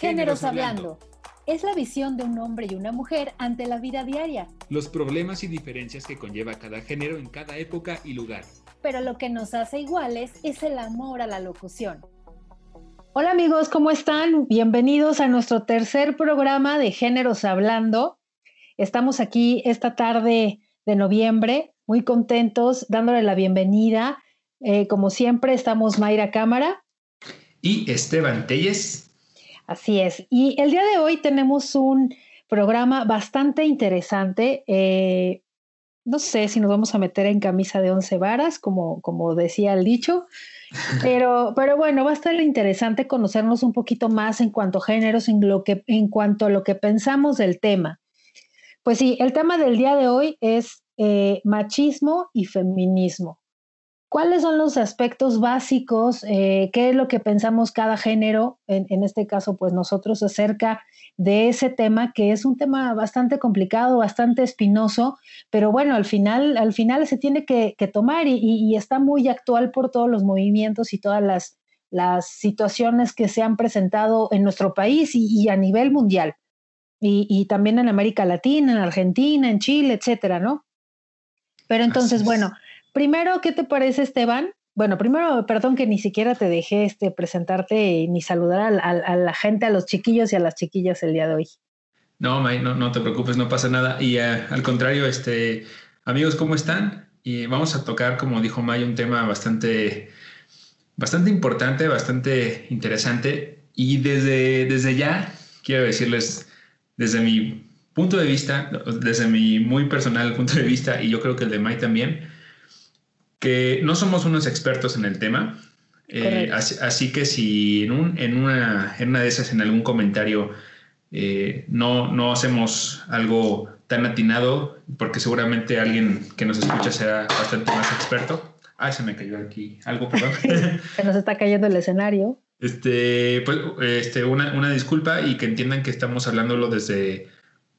Géneros Hablando. Es la visión de un hombre y una mujer ante la vida diaria. Los problemas y diferencias que conlleva cada género en cada época y lugar. Pero lo que nos hace iguales es el amor a la locución. Hola amigos, ¿cómo están? Bienvenidos a nuestro tercer programa de Géneros Hablando. Estamos aquí esta tarde de noviembre, muy contentos, dándole la bienvenida. Eh, como siempre, estamos Mayra Cámara. Y Esteban Telles. Así es. Y el día de hoy tenemos un programa bastante interesante. Eh, no sé si nos vamos a meter en camisa de once varas, como, como decía el dicho, pero, pero bueno, va a estar interesante conocernos un poquito más en cuanto a géneros, en, lo que, en cuanto a lo que pensamos del tema. Pues sí, el tema del día de hoy es eh, machismo y feminismo. ¿Cuáles son los aspectos básicos? Eh, ¿Qué es lo que pensamos cada género, en, este caso, pues nosotros, acerca de ese tema, que es un tema bastante complicado, bastante espinoso, pero bueno, al final, al final se tiene que, tomar y, está muy actual por todos los movimientos y todas las, las situaciones que se han presentado en nuestro país y, a nivel mundial. Y, también en América Latina, en Argentina, en Chile, etcétera, ¿no? Pero entonces, bueno, Primero, ¿qué te parece, Esteban? Bueno, primero, perdón que ni siquiera te dejé este, presentarte ni saludar a, la gente, a los chiquillos y a las chiquillas el día de hoy. No, May, no, no te preocupes, no pasa nada. Y eh, al contrario, este, amigos, ¿cómo están? Y vamos a tocar, como dijo May, un tema bastante, bastante importante, bastante interesante. Y desde, desde ya quiero decirles, desde mi punto de vista, desde mi muy personal punto de vista, y yo creo que el de May también, que no somos unos expertos en el tema, eh, así, que si en, un, en, una, en, una, de esas, en algún comentario, eh, no, no hacemos algo tan atinado, porque seguramente alguien que nos escucha será bastante más experto. Ay, se me cayó aquí algo, perdón. se nos está cayendo el escenario. Este, pues, este, una, una disculpa y que entiendan que estamos hablándolo desde,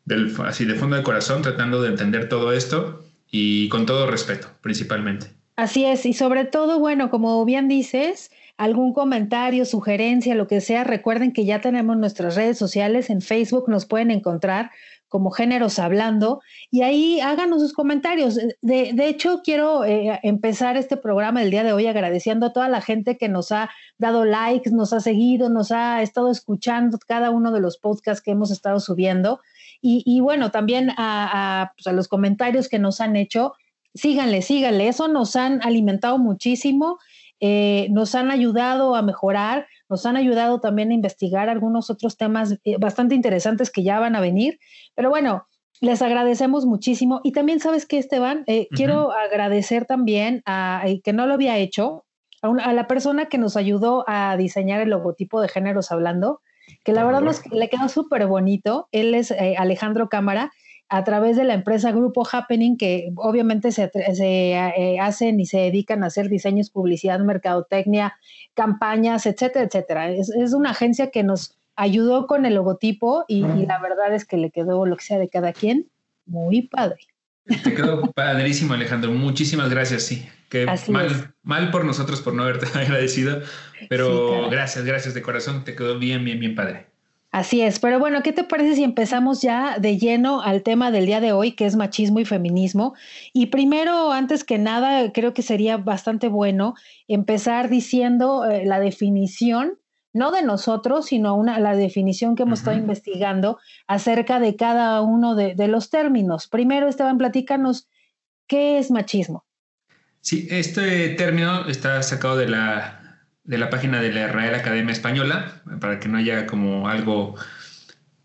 del, así de fondo del corazón, tratando de entender todo esto y con todo respeto, principalmente. Así es, y sobre todo, bueno, como bien dices, algún comentario, sugerencia, lo que sea, recuerden que ya tenemos nuestras redes sociales, en Facebook nos pueden encontrar como Géneros Hablando, y ahí háganos sus comentarios. De, de hecho, quiero eh, empezar este programa el día de hoy agradeciendo a toda la gente que nos ha dado likes, nos ha seguido, nos ha estado escuchando cada uno de los podcasts que hemos estado subiendo. Y, bueno, también a, pues, a los comentarios que nos han hecho síganle, síganle. Eso nos han alimentado muchísimo, eh, nos han ayudado a mejorar, nos han ayudado también a investigar algunos otros temas eh, bastante interesantes que ya van a venir. Pero bueno, les agradecemos muchísimo. Y también, ¿sabes qué, Esteban? Eh, quiero agradecer también a, que no lo había hecho, a, la persona que nos ayudó a diseñar el logotipo de Géneros Hablando, que la verdad nos, le quedó súper bonito. Él es Alejandro Cámara a través de la empresa Grupo Happening, que obviamente se, eh, hacen y se dedican a hacer diseños, publicidad, mercadotecnia, campañas, etcétera, etcétera. Es, una agencia que nos ayudó con el logotipo y, la verdad es que le quedó lo que sea de cada quien muy padre. Te quedó padrísimo, Alejandro. Muchísimas gracias, sí. Que mal, mal por nosotros por no haberte agradecido, pero gracias, gracias de corazón. Te quedó bien, bien, bien padre. Así es, pero bueno, ¿qué te parece si empezamos ya de lleno al tema del día de hoy, que es machismo y feminismo? Y primero, antes que nada, creo que sería bastante bueno empezar diciendo eh, la definición, no de nosotros, sino una, la definición que hemos estado investigando acerca de cada uno de, de los términos. Primero, Esteban, platícanos, ¿qué es machismo? Sí, este término está sacado de la de la página de la Real Academia Española, para que no haya como algo,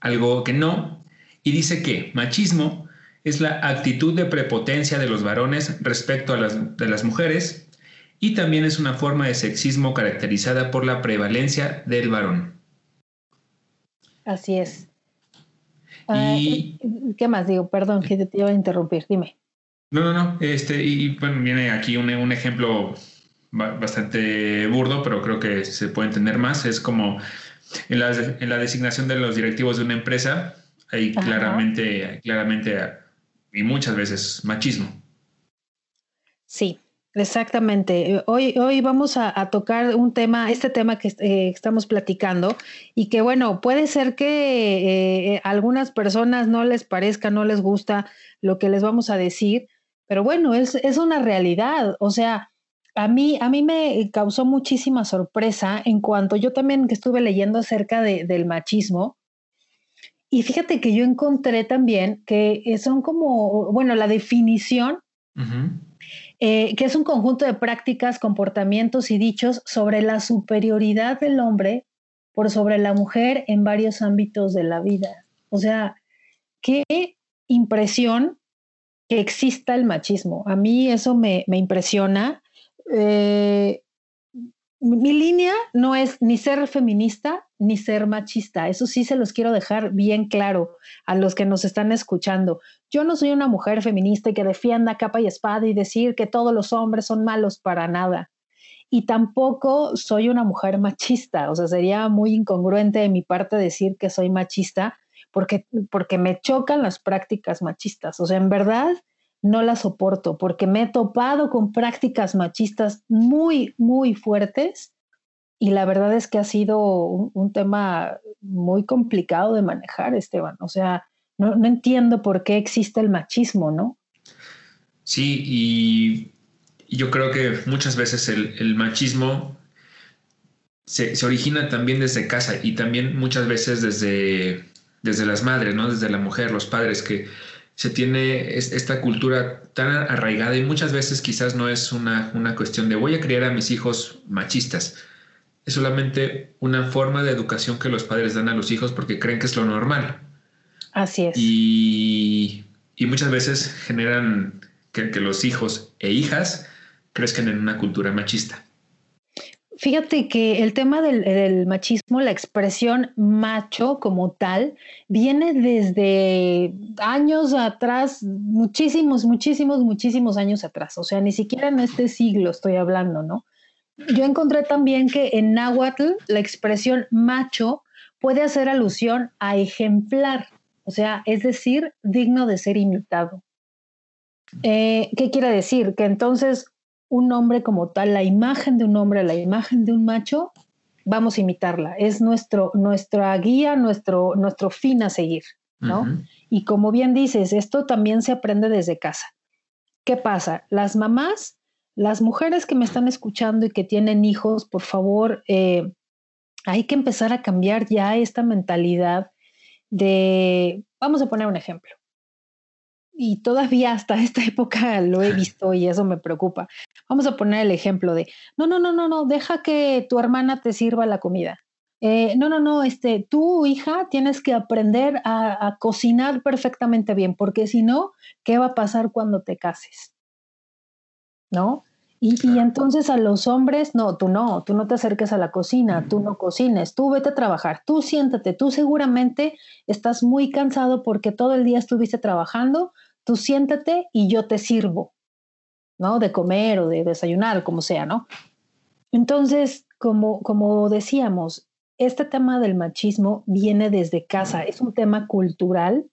algo que no, y dice que machismo es la actitud de prepotencia de los varones respecto a las, de las mujeres y también es una forma de sexismo caracterizada por la prevalencia del varón. Así es. y, ah, ¿Qué más digo? Perdón, que te iba a interrumpir, dime. No, no, no. Este, y bueno, viene aquí un, un ejemplo bastante burdo, pero creo que se puede entender más. Es como en la, en la designación de los directivos de una empresa, hay claramente, claramente y muchas veces machismo. Sí, Exactamente. Hoy, hoy vamos a, tocar un tema, este tema que eh, estamos platicando y que bueno, puede ser que a algunas personas no les parezca, no les gusta lo que les vamos a decir, pero bueno, es, es una realidad. O sea, a mí, a mí me causó muchísima sorpresa en cuanto yo también que estuve leyendo acerca del machismo. Y fíjate que yo encontré también que son como, bueno, la definición, eh, que es un conjunto de prácticas, comportamientos y dichos sobre la superioridad del hombre por sobre la mujer en varios ámbitos de la vida. O sea, qué impresión que exista el machismo. A mí eso me, impresiona. Eh, mi línea no es ni ser feminista ni ser machista. Eso sí se los quiero dejar bien claro a los que nos están escuchando. Yo no soy una mujer feminista que defienda capa y espada y decir que todos los hombres son malos para nada. Y tampoco soy una mujer machista. O sea, sería muy incongruente de mi parte decir que soy machista porque, porque me chocan las prácticas machistas. O sea, en verdad no las soporto porque me he topado con prácticas machistas muy, muy fuertes y la verdad es que ha sido un, tema muy complicado de manejar, Esteban. O sea, no, entiendo por qué existe el machismo, ¿no? Sí, y yo creo que muchas veces el, machismo se, se, origina también desde casa y también muchas veces desde, desde las madres, ¿no? Desde la mujer, los padres, que se tiene esta cultura tan arraigada y muchas veces quizás no es una, una cuestión de voy a criar a mis hijos machistas. Es solamente una forma de educación que los padres dan a los hijos porque creen que es lo normal. Así es. Y, y muchas veces generan que, que los hijos e hijas crezcan en una cultura machista. Fíjate que el tema del, machismo, la expresión macho como tal, viene desde años atrás, muchísimos, muchísimos, muchísimos años atrás. O sea, ni siquiera en este siglo estoy hablando, ¿no? Yo encontré también que en náhuatl la expresión macho puede hacer alusión a ejemplar, o sea, es decir, digno de ser imitado. Eh, ¿Qué quiere decir? Que entonces un hombre como tal, la imagen de un hombre, la imagen de un macho, vamos a imitarla. Es nuestro, nuestra guía, nuestro, nuestro fin a seguir, ¿no? Y como bien dices, esto también se aprende desde casa. ¿Qué pasa? Las mamás, las mujeres que me están escuchando y que tienen hijos, por favor, eh, hay que empezar a cambiar ya esta mentalidad de, vamos a poner un ejemplo y todavía hasta esta época lo he visto y eso me preocupa. Vamos a poner el ejemplo de, no, no, no, no, no, deja que tu hermana te sirva la comida. Eh, no, no, no, este, tú, hija, tienes que aprender a, cocinar perfectamente bien, porque si no, ¿qué va a pasar cuando te cases? ¿No? Y, y, entonces a los hombres, no, tú no, tú no te acerques a la cocina, tú no cocines, tú vete a trabajar, tú siéntate, tú seguramente estás muy cansado porque todo el día estuviste trabajando, tú siéntate y yo te sirvo, ¿no? De comer o de desayunar, como sea, ¿no? Entonces, como, como decíamos, este tema del machismo viene desde casa, es un tema cultural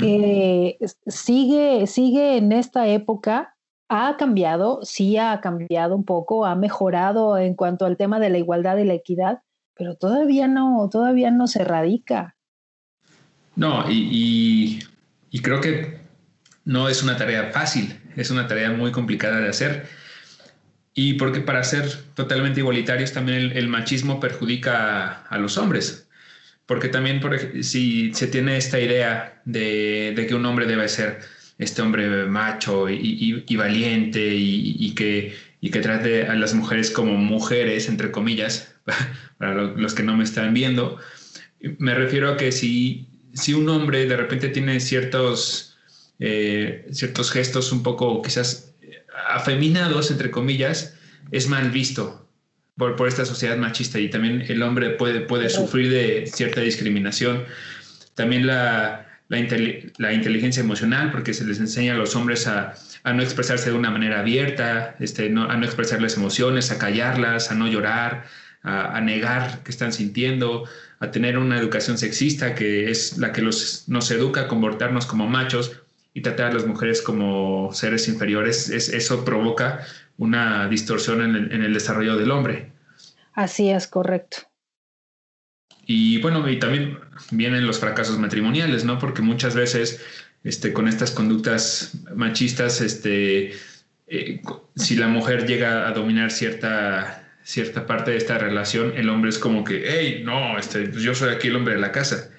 que sigue, sigue en esta época, ha cambiado, sí ha cambiado un poco, ha mejorado en cuanto al tema de la igualdad y la equidad, pero todavía no, todavía no se radica. No, y, y creo que no es una tarea fácil, es una tarea muy complicada de hacer. Y porque para ser totalmente igualitarios también el, machismo perjudica a, los hombres. Porque también si se tiene esta idea de, que un hombre debe ser este hombre macho y, valiente y, que, y que trate a las mujeres como mujeres, entre comillas, para los que no me están viendo, me refiero a que si, si un hombre de repente tiene ciertos eh, ciertos gestos un poco quizás afeminados, entre comillas, es mal visto por, por, esta sociedad machista y también el hombre puede, puede sufrir de cierta discriminación. También la, la, inteligencia emocional, porque se les enseña a los hombres a, a no expresarse de una manera abierta, este, no, a no expresar las emociones, a callarlas, a no llorar, a, a, negar que están sintiendo, a tener una educación sexista, que es la que los, nos educa a comportarnos como machos y tratar a las mujeres como seres inferiores, es, eso provoca una distorsión en el, desarrollo del hombre. Así es, correcto. Y bueno, y también vienen los fracasos matrimoniales, ¿no? Porque muchas veces este, con estas conductas machistas, este, eh, si la mujer llega a dominar cierta, cierta parte de esta relación, el hombre es como que, hey, no, este, pues yo soy aquí el hombre de la casa.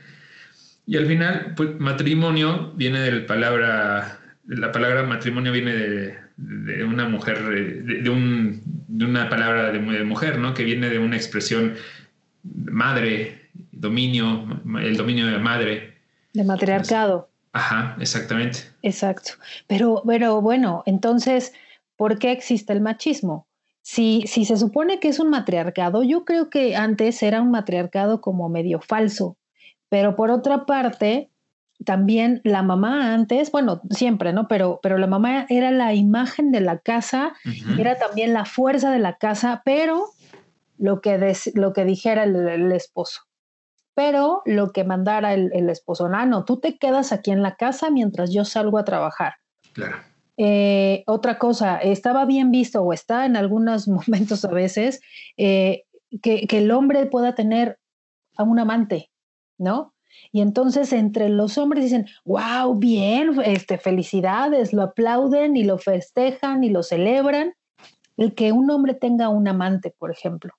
Y al final, pues matrimonio viene de la palabra, la palabra matrimonio viene de, una mujer, de, un, de, una palabra de, mujer, ¿no? Que viene de una expresión madre, dominio, el dominio de madre. De matriarcado. Ajá, exactamente. Exacto. Pero, pero bueno, entonces, ¿por qué existe el machismo? Si, si se supone que es un matriarcado, yo creo que antes era un matriarcado como medio falso, pero por otra parte, también la mamá antes, bueno, siempre, ¿no? Pero, pero la mamá era la imagen de la casa, era también la fuerza de la casa, pero lo que, lo que dijera el esposo pero lo que mandara el, esposo, ah, no, tú te quedas aquí en la casa mientras yo salgo a trabajar. Claro. Eh, otra cosa, estaba bien visto o está en algunos momentos a veces eh, que, el hombre pueda tener a un amante, ¿no? Y entonces entre los hombres dicen, wow, bien, este, felicidades, lo aplauden y lo festejan y lo celebran. El que un hombre tenga un amante, por ejemplo.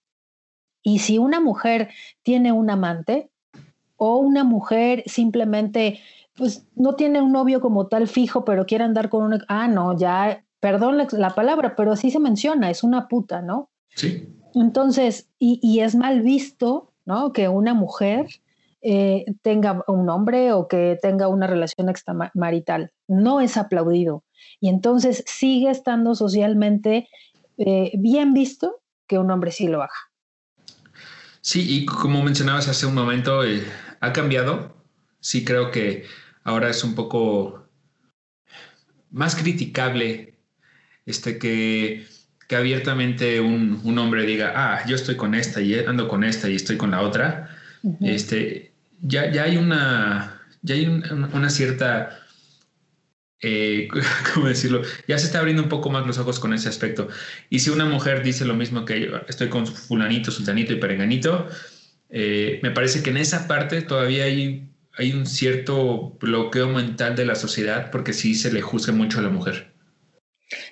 Y si una mujer tiene un amante o una mujer simplemente pues no tiene un novio como tal fijo, pero quiere andar con un... Ah, no, ya, perdón la, palabra, pero así se menciona, es una puta, ¿no? Sí. Entonces, y, es mal visto, ¿no? Que una mujer eh, tenga un hombre o que tenga una relación extramarital. No es aplaudido. Y entonces sigue estando socialmente eh, bien visto que un hombre sí lo haga. Sí, y como mencionabas hace un momento, eh, ha cambiado. Sí creo que ahora es un poco más criticable este, que, que abiertamente un, hombre diga, ah, yo estoy con esta y ando con esta y estoy con la otra. este, ya, ya hay una, ya hay una cierta eh, ¿cómo decirlo? Ya se está abriendo un poco más los ojos con ese aspecto. Y si una mujer dice lo mismo que yo, estoy con fulanito, sultanito y perenganito, eh, me parece que en esa parte todavía hay, hay un cierto bloqueo mental de la sociedad porque sí se le juzga mucho a la mujer.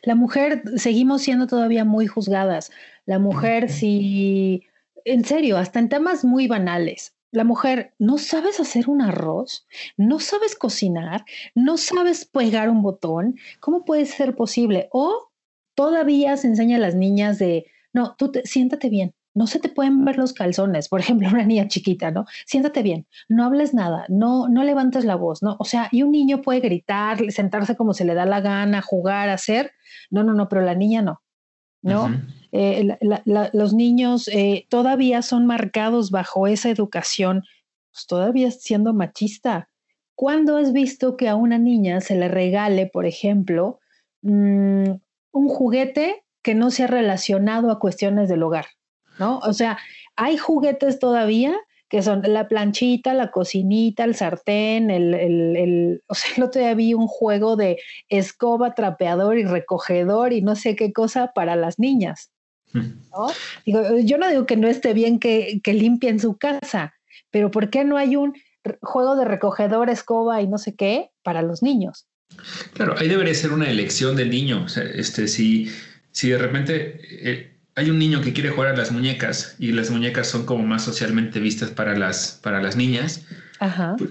La mujer, seguimos siendo todavía muy juzgadas. La mujer, si, en serio, hasta en temas muy banales la mujer, no sabes hacer un arroz, no sabes cocinar, no sabes pegar un botón, ¿cómo puede ser posible? O todavía se enseña a las niñas de, no, tú siéntate bien, no se te pueden ver los calzones, por ejemplo, una niña chiquita, ¿no? Siéntate bien, no hables nada, no, no levantes la voz, ¿no? O sea, y un niño puede gritar, sentarse como se le da la gana, jugar, hacer, no, no, no, pero la niña no, ¿no? Eh, los niños eh, todavía son marcados bajo esa educación, pues todavía siendo machista. ¿Cuándo has visto que a una niña se le regale, por ejemplo, mm, un juguete que no sea relacionado a cuestiones del hogar? ¿No? O sea, hay juguetes todavía que son la planchita, la cocinita, el sartén, el, el, o sea, el otro día vi un juego de escoba, trapeador y recogedor y no sé qué cosa para las niñas. Digo, yo no digo que no esté bien que, que limpien su casa, pero ¿por qué no hay un juego de recogedor, escoba y no sé qué para los niños? Claro, ahí debería ser una elección del niño. este, si, si de repente eh, hay un niño que quiere jugar a las muñecas y las muñecas son como más socialmente vistas para las, para las niñas, pues,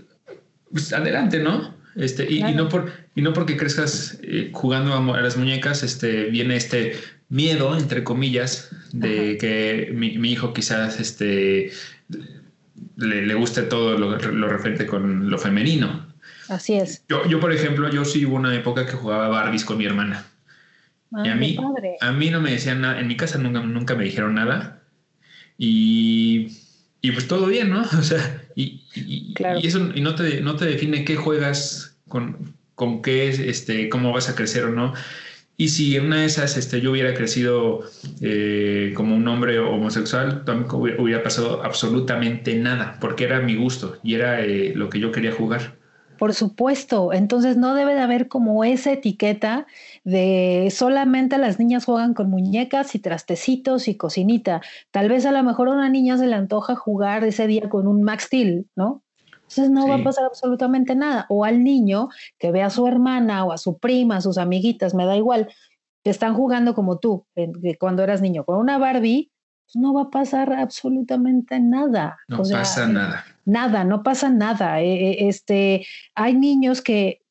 pues, adelante, ¿no? Este, y, no por, y no porque crezcas eh, jugando a, las muñecas, este, viene este miedo, entre comillas, de que mi, hijo quizás este, le, guste todo lo, referente con lo femenino. Así es. Yo, yo, por ejemplo, yo sí hubo una época que jugaba Barbies con mi hermana. Y a mí, a mí no me decían nada, en mi casa nunca, nunca me dijeron nada. Y, y pues todo bien, ¿no? O sea, y, y, y eso y no, te, no te define qué juegas, con, con qué, este, cómo vas a crecer o no. Y si en una de esas este, yo hubiera crecido eh, como un hombre homosexual, tampoco hubiera pasado absolutamente nada, porque era mi gusto y era eh, lo que yo quería jugar. Por supuesto, entonces no debe de haber como esa etiqueta de solamente las niñas juegan con muñecas y trastecitos y cocinita. Tal vez a lo mejor a una niña se le antoja jugar ese día con un Max Steel, ¿no? Entonces no va a pasar absolutamente nada. O al niño que ve a su hermana o a su prima, a sus amiguitas, me da igual, que están jugando como tú, cuando eras niño, con una Barbie, no va a pasar absolutamente nada. No pasa nada. Nada, no pasa nada. Eh, eh, este, hay niños que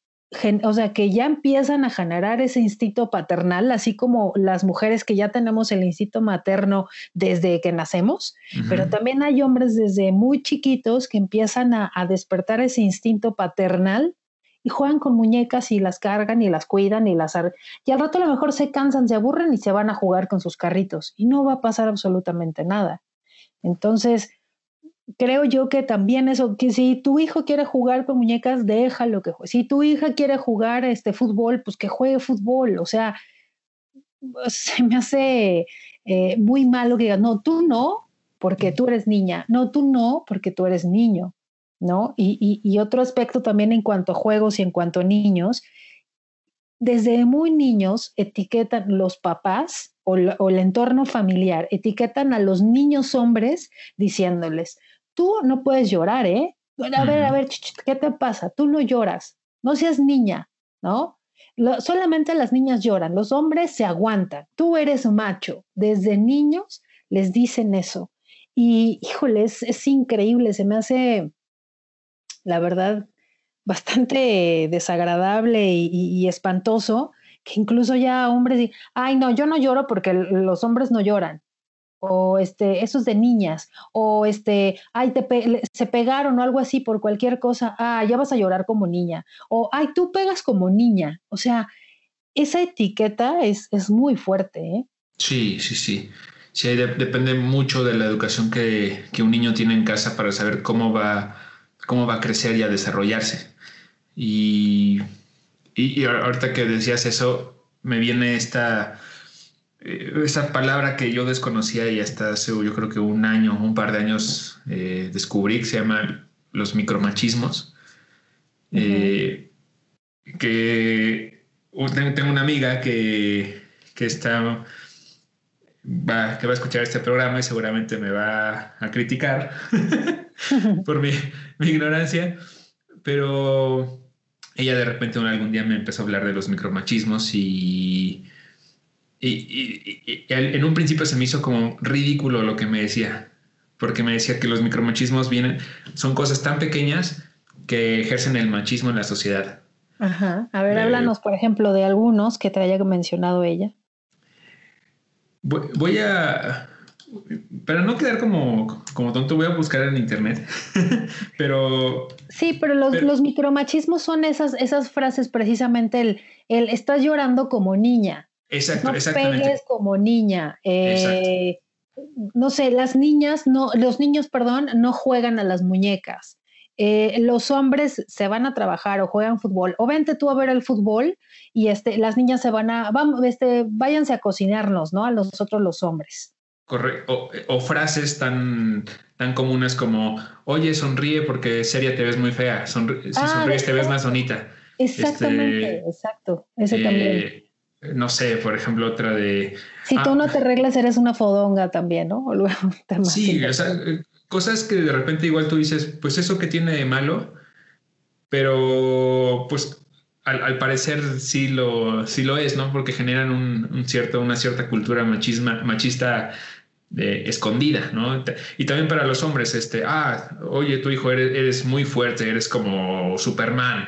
o sea, que ya empiezan a generar ese instinto paternal, así como las mujeres que ya tenemos el instinto materno desde que nacemos, pero también hay hombres desde muy chiquitos que empiezan a, despertar ese instinto paternal y juegan con muñecas y las cargan y las cuidan y las... Y al rato a lo mejor se cansan, se aburren y se van a jugar con sus carritos y no va a pasar absolutamente nada. Entonces, creo yo que también eso, que si tu hijo quiere jugar con muñecas, déjalo que juegue. Si tu hija quiere jugar este fútbol, pues que juegue fútbol. O sea, se me hace eh, muy malo que digas, no, tú no, porque tú eres niña. No, tú no, porque tú eres niño. ¿No? Y, y, otro aspecto también en cuanto a juegos y en cuanto a niños, desde muy niños etiquetan los papás o, o, el entorno familiar, etiquetan a los niños hombres diciéndoles, tú no puedes llorar, ¿eh? A ver, a ver, ¿qué te pasa? Tú no lloras, no seas niña, ¿no? solamente las niñas lloran, los hombres se aguantan, tú eres macho. Desde niños les dicen eso. Y híjole, es, increíble, se me hace, la verdad, bastante desagradable y, espantoso que incluso ya hombres dicen, ay, no, yo no lloro porque los hombres no lloran o este, eso es de niñas, o este, ay, te se pegaron o algo así por cualquier cosa, ah, ya vas a llorar como niña, o ay, tú pegas como niña. O sea, esa etiqueta es, es muy fuerte. ¿eh? Sí, sí, sí. Sí, depende mucho de la educación que, que, un niño tiene en casa para saber cómo va, cómo va a crecer y a desarrollarse. Y, y, y ahorita que decías eso, me viene esta eh, esa palabra que yo desconocía y hasta hace yo creo que un año, un par de años eh, descubrí que se llama los micromachismos. Eh, que tengo una amiga que, que está va, que va a escuchar este programa y seguramente me va a criticar por mi, mi, ignorancia, pero ella de repente algún día me empezó a hablar de los micromachismos y y, en un principio se me hizo como ridículo lo que me decía, porque me decía que los micromachismos vienen, son cosas tan pequeñas que ejercen el machismo en la sociedad. Ajá. A ver, háblanos, por ejemplo, de algunos que te haya mencionado ella. Voy, a, para no quedar como, como tonto, voy a buscar en internet. pero. Sí, pero los, los, micromachismos son esas, esas frases precisamente el, el estás llorando como niña. Exacto, no exactamente. pegues como niña. Eh, no sé, las niñas, no, los niños, perdón, no juegan a las muñecas. Eh, los hombres se van a trabajar o juegan fútbol, o vente tú a ver el fútbol y este, las niñas se van a, vamos, este, váyanse a cocinarnos, ¿no? A nosotros los hombres. Correcto. O, frases tan, tan comunes como, oye, sonríe porque seria te ves muy fea, si ah, sonríes te ves más bonita. Exactamente, este, exacto. Ese eh, también no sé, por ejemplo, otra de... Si tú no ah, te arreglas, eres una fodonga también, ¿no? sí, o sea, eh, cosas que de repente igual tú dices, pues eso que tiene de malo, pero pues al, parecer sí lo, sí lo es, ¿no? Porque generan un, cierto, una cierta cultura machisma, machista escondida, ¿no? Y también para los hombres, este, ah, oye, tu hijo eres, eres muy fuerte, eres como Superman.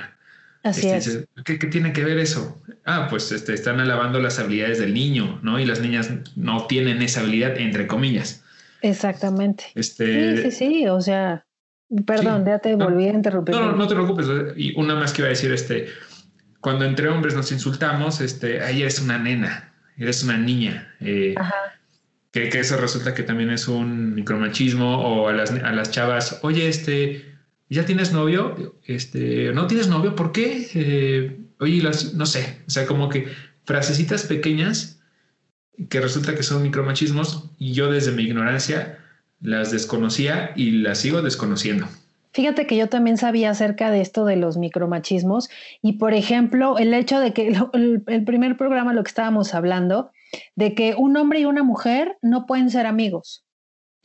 Así este, es. ¿qué, tiene que ver eso? Ah, pues este, están alabando las habilidades del niño, ¿no? Y las niñas no tienen esa habilidad, entre comillas. Exactamente. Este, sí, sí, sí, o sea, perdón, ya te volví a interrumpir. No, no, te preocupes. Y una más que iba a decir, este, cuando entre hombres nos insultamos, este, ahí eres una nena, eres una niña. Eh, Ajá. Que, que, eso resulta que también es un micromachismo o a las, a las chavas, oye, este, ¿ya tienes novio? Este, ¿no tienes novio? ¿Por qué? Eh, oye, las, no sé, o sea, como que frasecitas pequeñas que resulta que son micromachismos y yo desde mi ignorancia las desconocía y las sigo desconociendo. Fíjate que yo también sabía acerca de esto de los micromachismos y, por ejemplo, el hecho de que el, primer programa, lo que estábamos hablando, de que un hombre y una mujer no pueden ser amigos.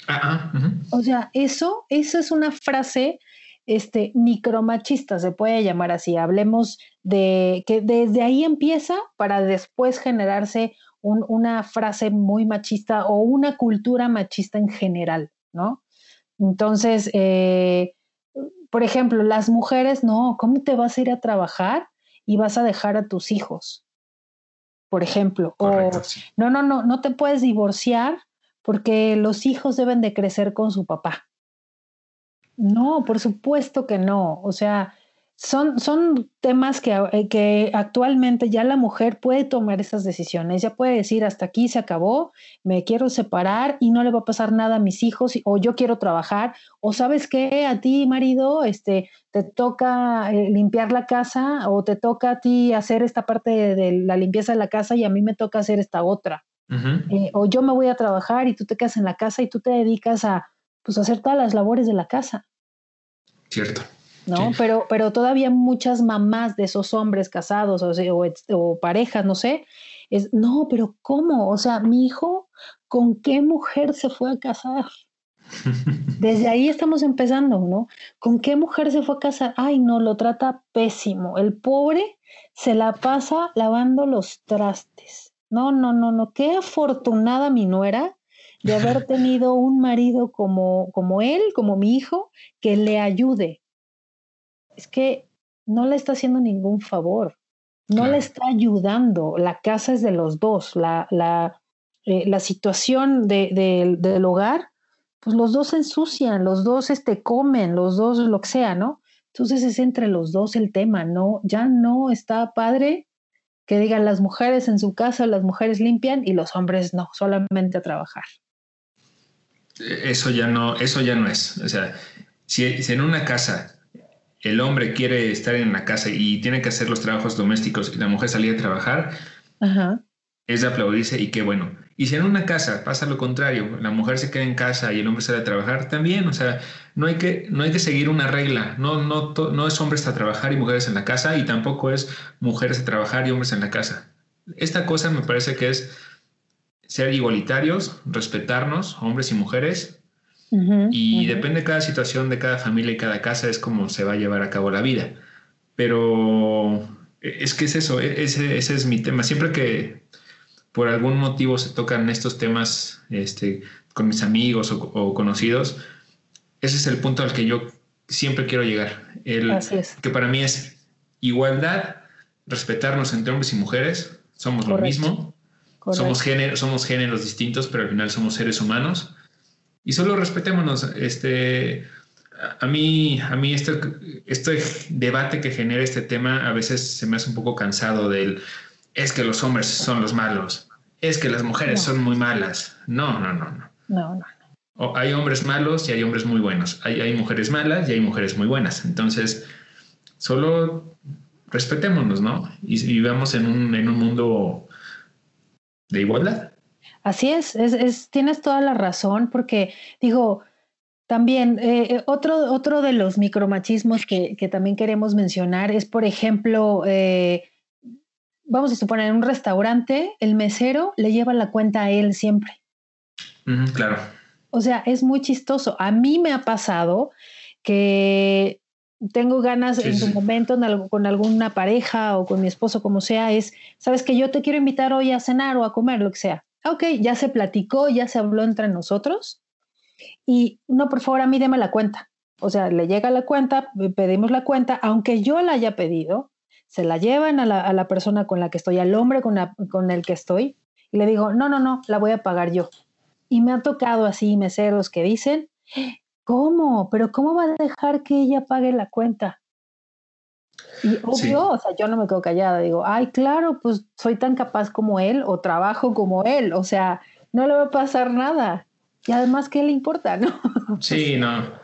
Ah, o sea, eso, eso es una frase este, micromachista, se puede llamar así. Hablemos de que desde ahí empieza para después generarse una frase muy machista o una cultura machista en general, ¿no? Entonces, eh, por ejemplo, las mujeres, no, ¿cómo te vas a ir a trabajar y vas a dejar a tus hijos? Por ejemplo, o no, no, no, no te puedes divorciar porque los hijos deben de crecer con su papá. No, por supuesto que no. O sea, son, son temas que, eh, que, actualmente ya la mujer puede tomar esas decisiones, ya puede decir hasta aquí se acabó, me quiero separar y no le va a pasar nada a mis hijos, o yo quiero trabajar, o sabes que a ti, marido, este, te toca eh, limpiar la casa, o te toca a ti hacer esta parte de, la limpieza de la casa y a mí me toca hacer esta otra. Eh, o yo me voy a trabajar y tú te quedas en la casa y tú te dedicas a pues, hacer todas las labores de la casa. Cierto. ¿No? Pero, pero todavía muchas mamás de esos hombres casados o, o, parejas, no sé, es, no, pero ¿cómo? O sea, mi hijo, ¿con qué mujer se fue a casar? Desde ahí estamos empezando, ¿no? ¿Con qué mujer se fue a casar? Ay, no, lo trata pésimo. El pobre se la pasa lavando los trastes. No, no, no, no. Qué afortunada mi nuera de haber tenido un marido como, como él, como mi hijo, que le ayude, es que no le está haciendo ningún favor, no le está ayudando, la casa es de los dos, la, la, eh, la situación de, del hogar, pues los dos se ensucian, los dos este, comen, los dos lo que sea, ¿no? Entonces es entre los dos el tema, ¿no? Ya no está padre que digan las mujeres en su casa, las mujeres limpian y los hombres no, solamente a trabajar. Eso ya no, eso ya no es. O sea, si, si en una casa el hombre quiere estar en la casa y tiene que hacer los trabajos domésticos y la mujer salir a trabajar, es de aplaudirse y qué bueno. Y si en una casa pasa lo contrario, la mujer se queda en casa y el hombre sale a trabajar, también, o sea, no hay que, no hay que seguir una regla. No, no, no es hombres a trabajar y mujeres en la casa y tampoco es mujeres a trabajar y hombres en la casa. Esta cosa me parece que es ser igualitarios, respetarnos, hombres y mujeres, y depende de cada situación, de cada familia y cada casa, es como se va a llevar a cabo la vida. Pero e, es que es eso, e, ese, ese es mi tema. Siempre que por algún motivo se tocan estos temas este, con mis amigos o, conocidos, ese es el punto al que yo siempre quiero llegar. El, Que para mí es igualdad, respetarnos entre hombres y mujeres, somos lo mismo, somos, género, somos géneros distintos, pero al final somos seres humanos y solo respetémonos. Este, a mí, a mí este, este debate que genera este tema a veces se me hace un poco cansado del es que los hombres son los malos, es que las mujeres son muy malas. No, no, no, no. No, no. hay hombres malos y hay hombres muy buenos. Hay, hay mujeres malas y hay mujeres muy buenas. Entonces, solo respetémonos, ¿no? Y, vivamos en un, en un mundo de igualdad. Así es, es, tienes toda la razón, porque digo, también eh, eh, otro, otro de los micromachismos que, que, también queremos mencionar es, por ejemplo, eh, vamos a suponer, en un restaurante, el mesero le lleva la cuenta a él siempre. claro. O sea, es muy chistoso. A mí me ha pasado que tengo ganas en su momento con alguna pareja o con mi esposo, como sea, es, sabes que yo te quiero invitar hoy a cenar o a comer, lo que sea ok, ya se platicó, ya se habló entre nosotros y no, por favor, a mí la cuenta. O sea, le llega la cuenta, pedimos la cuenta, aunque yo la haya pedido, se la llevan a la, persona con la que estoy, al hombre con, con el que estoy, y le digo, no, no, no, la voy a pagar yo. Y me ha tocado así meseros que dicen, ¿cómo? ¿Pero cómo va a dejar que ella pague la cuenta? Y obvio, o sea, yo no me quedo callada, digo, ay, claro, pues soy tan capaz como él o trabajo como él, o sea, no le va a pasar nada. Y además, ¿qué le importa, no? Sí, no.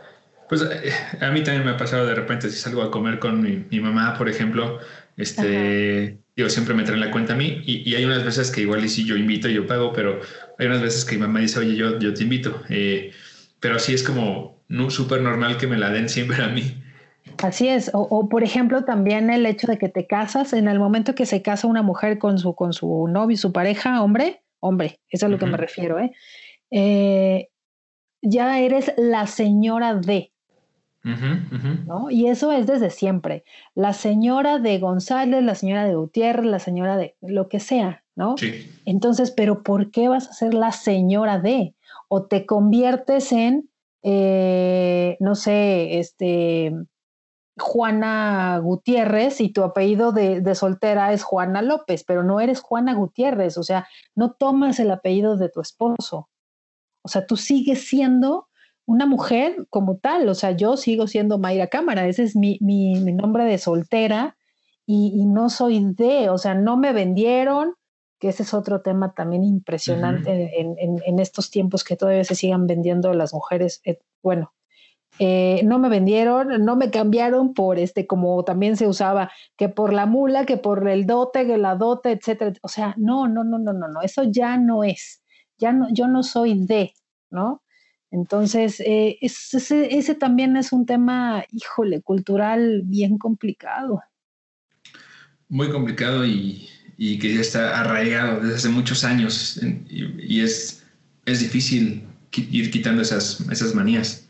Pues eh, a mí también me ha pasado de repente, si salgo a comer con mi, mamá, por ejemplo, este, yo siempre me traen la cuenta a mí y, hay unas veces que igual y si yo invito, yo pago, pero hay unas veces que mi mamá dice, oye, yo, yo te invito. Eh, pero así es como, no, súper normal que me la den siempre a mí. Así es, o, por ejemplo también el hecho de que te casas, en el momento que se casa una mujer con su, con su novio, su pareja, hombre, hombre, eso es a lo que me refiero, ¿eh? ¿eh? ya eres la señora de, ¿no? Y eso es desde siempre, la señora de González, la señora de Gutiérrez, la señora de lo que sea, ¿no? Sí. Entonces, pero ¿por qué vas a ser la señora de? O te conviertes en, eh, no sé, este Juana Gutiérrez y tu apellido de, soltera es Juana López, pero no eres Juana Gutiérrez, o sea, no tomas el apellido de tu esposo. O sea, tú sigues siendo una mujer como tal, o sea, yo sigo siendo Mayra Cámara, ese es mi, nombre de soltera y, no soy de, o sea, no me vendieron, que ese es otro tema también impresionante en, estos tiempos que todavía se sigan vendiendo las mujeres, eh, bueno, eh, no me vendieron, no me cambiaron por este, como también se usaba, que por la mula, que por el dote, que la dote, etcétera. O sea, no, no, no, no, no, no, eso ya no es, ya no, yo no soy de, ¿no? Entonces, eh, ese, también es un tema, híjole, cultural bien complicado. Muy complicado y, y que ya está arraigado desde hace muchos años y, y es, es difícil ir quitando esas, esas manías.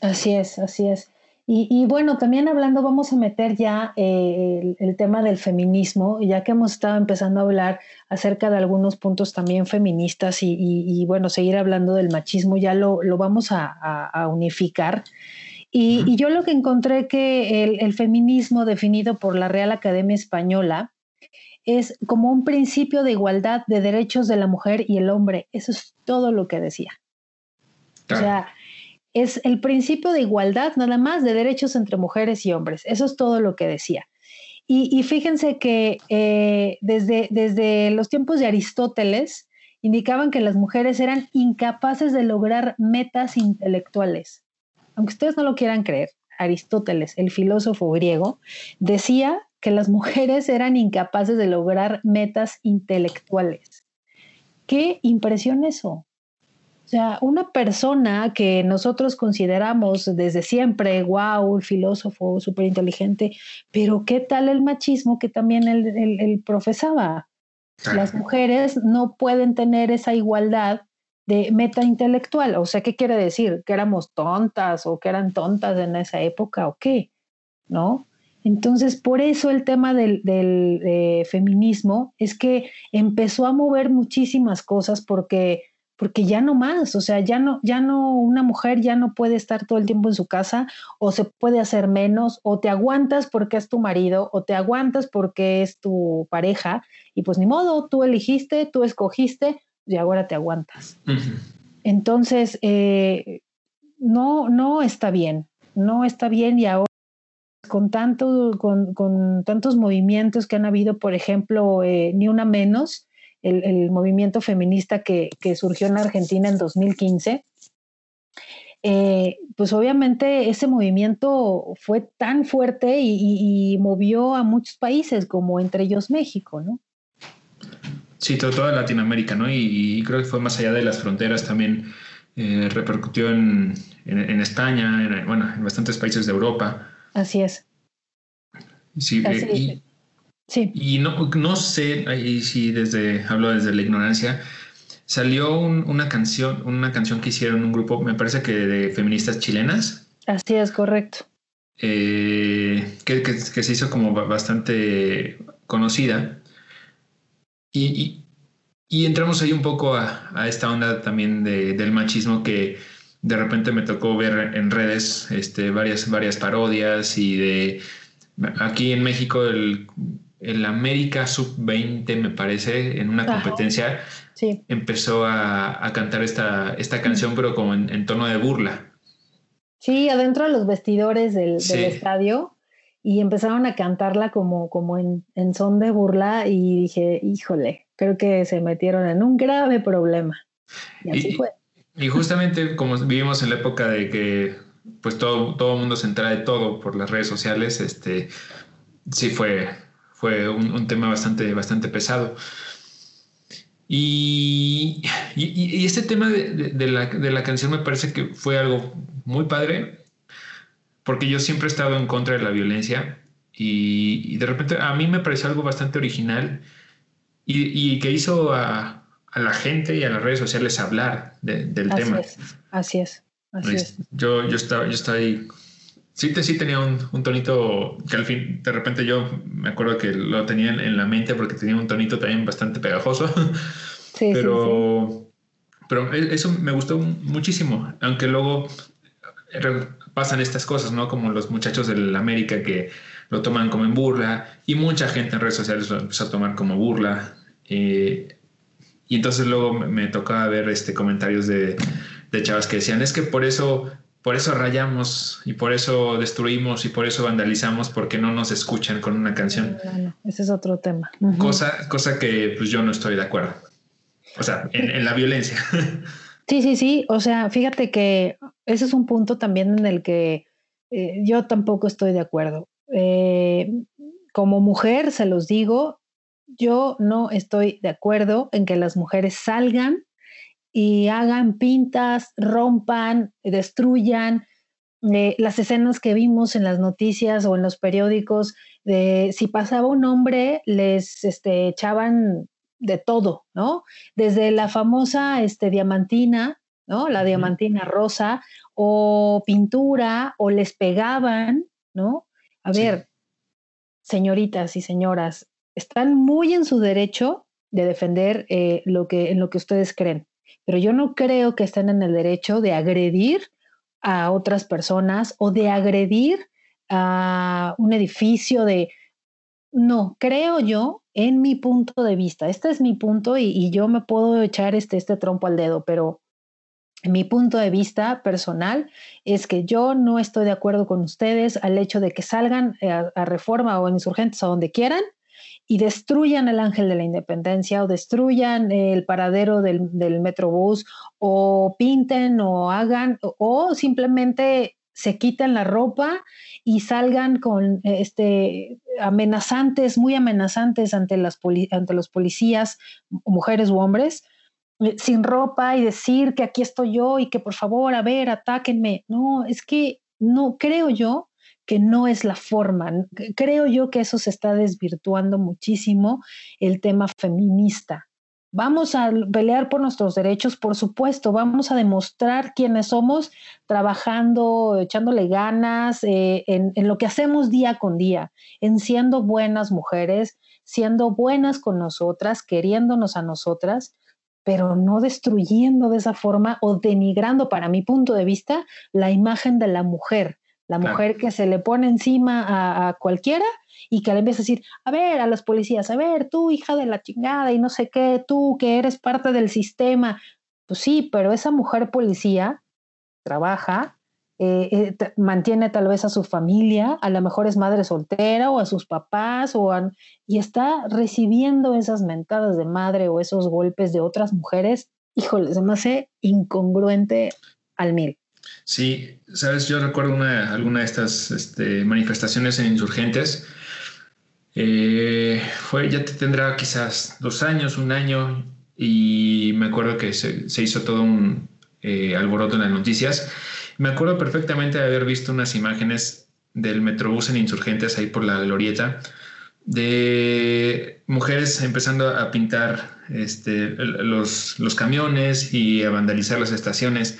Así es, así es. Y, bueno, también hablando, vamos a meter ya eh, el, tema del feminismo, ya que hemos estado empezando a hablar acerca de algunos puntos también feministas y, bueno, seguir hablando del machismo, ya lo, vamos a, unificar. Y, yo lo que encontré que el, el feminismo definido por la Real Academia Española es como un principio de igualdad de derechos de la mujer y el hombre. Eso es todo lo que decía. O sea, es el principio de igualdad nada más de derechos entre mujeres y hombres. Eso es todo lo que decía. Y, fíjense que eh, desde, desde los tiempos de Aristóteles indicaban que las mujeres eran incapaces de lograr metas intelectuales. Aunque ustedes no lo quieran creer, Aristóteles, el filósofo griego, decía que las mujeres eran incapaces de lograr metas intelectuales. Qué impresión eso. O sea, una persona que nosotros consideramos desde siempre, wow, el filósofo súper inteligente, pero ¿qué tal el machismo que también él, profesaba? Las mujeres no pueden tener esa igualdad de meta intelectual. O sea, ¿qué quiere decir? ¿Que éramos tontas o que eran tontas en esa época o qué? ¿No? Entonces, por eso el tema del, del feminismo es que empezó a mover muchísimas cosas porque porque ya no más, o sea, ya no, ya no, una mujer ya no puede estar todo el tiempo en su casa o se puede hacer menos o te aguantas porque es tu marido o te aguantas porque es tu pareja y pues ni modo, tú elegiste, tú escogiste y ahora te aguantas. Entonces, eh, no, no está bien, no está bien y ahora con, tanto, con, con tantos movimientos que han habido, por ejemplo, eh, ni una menos, el, movimiento feminista que, surgió en Argentina en 2015, eh, pues obviamente ese movimiento fue tan fuerte y, movió a muchos países, como entre ellos México, ¿no? Sí, toda Latinoamérica, ¿no? Y, creo que fue más allá de las fronteras también. Eh, repercutió en, España, en, bueno, en bastantes países de Europa. Así es. Sí, eh, Sí. Y no, no sé, ahí sí desde, hablo desde la ignorancia, salió una canción, una canción que hicieron un grupo, me parece que de feministas chilenas. Así es, correcto. Eh, que, que, se hizo como bastante conocida. Y, y, entramos ahí un poco a, a esta onda también de, del machismo que de repente me tocó ver en redes este, varias, varias parodias y de aquí en México el el América Sub-20, me parece, en una competencia, empezó a, cantar esta, esta canción, pero como en, tono de burla. Sí, adentro de los vestidores del, estadio y empezaron a cantarla como, como en, son de burla y dije, híjole, creo que se metieron en un grave problema. Y así fue. Y justamente como vivimos en la época de que pues todo, todo el mundo se entera de todo por las redes sociales, este, sí fue, fue un, tema bastante, bastante pesado. Y, y, este tema de, la, de, la, canción me parece que fue algo muy padre, porque yo siempre he estado en contra de la violencia y, de repente a mí me pareció algo bastante original y, que hizo a, a, la gente y a las redes sociales hablar del así tema. Es, así es, así es. Yo, yo, estaba, yo estaba ahí Sí, sí tenía un, un, tonito que al fin, de repente yo me acuerdo que lo tenía en, la mente porque tenía un tonito también bastante pegajoso. Sí, pero, sí, pero e, eso me gustó muchísimo, aunque luego pasan estas cosas, ¿no? Como los muchachos del América que lo toman como en burla y mucha gente en redes sociales lo empezó a tomar como burla. Eh, y entonces luego me, tocaba ver este, comentarios de, de chavas que decían, es que por eso por eso rayamos y por eso destruimos y por eso vandalizamos porque no nos escuchan con una canción. ese es otro tema. cosa, cosa que pues yo no estoy de acuerdo. O sea, en, la violencia. Sí, sí, sí. O sea, fíjate que ese es un punto también en el que eh, yo tampoco estoy de acuerdo. Eh, como mujer, se los digo, yo no estoy de acuerdo en que las mujeres salgan y hagan pintas, rompan, destruyan. Eh, las escenas que vimos en las noticias o en los periódicos, de si pasaba un hombre, les este, echaban de todo, ¿no? Desde la famosa este, diamantina, ¿no? La diamantina rosa, o pintura, o les pegaban, ¿no? A ver, señoritas y señoras, están muy en su derecho de defender eh, lo que, en lo que ustedes creen pero yo no creo que estén en el derecho de agredir a otras personas o de agredir a un edificio de... No, creo yo, en mi punto de vista, este es mi punto y, yo me puedo echar este, este trompo al dedo, pero mi punto de vista personal es que yo no estoy de acuerdo con ustedes al hecho de que salgan a, a reforma o en insurgentes a donde quieran y destruyan el ángel de la independencia o destruyan el paradero del, del metrobús o pinten o hagan o simplemente se quiten la ropa y salgan con este amenazantes, muy amenazantes ante, las ante los policías, mujeres u hombres, eh, sin ropa y decir que aquí estoy yo y que por favor, a ver, atáquenme. No, es que no creo yo que no es la forma. Creo yo que eso se está desvirtuando muchísimo el tema feminista. Vamos a pelear por nuestros derechos, por supuesto, vamos a demostrar quiénes somos trabajando, echándole ganas eh, en, en lo que hacemos día con día, en siendo buenas mujeres, siendo buenas con nosotras, queriéndonos a nosotras, pero no destruyendo de esa forma o denigrando, para mi punto de vista, la imagen de la mujer la mujer que se le pone encima a, cualquiera y que le empieza a decir, a ver, a los policías, a ver, tú hija de la chingada y no sé qué, tú que eres parte del sistema. Pues sí, pero esa mujer policía trabaja, eh, eh, mantiene tal vez a su familia, a lo mejor es madre soltera o a sus papás, o y está recibiendo esas mentadas de madre o esos golpes de otras mujeres. Híjole, se me hace incongruente al mil. Sí, sabes, yo recuerdo una, alguna de estas este, manifestaciones en insurgentes. Eh, fue, ya te tendrá quizás dos años, un año, y me acuerdo que se, hizo todo un eh, alboroto en las noticias. Me acuerdo perfectamente de haber visto unas imágenes del Metrobús en insurgentes ahí por la glorieta, de mujeres empezando a pintar este, los, los camiones y a vandalizar las estaciones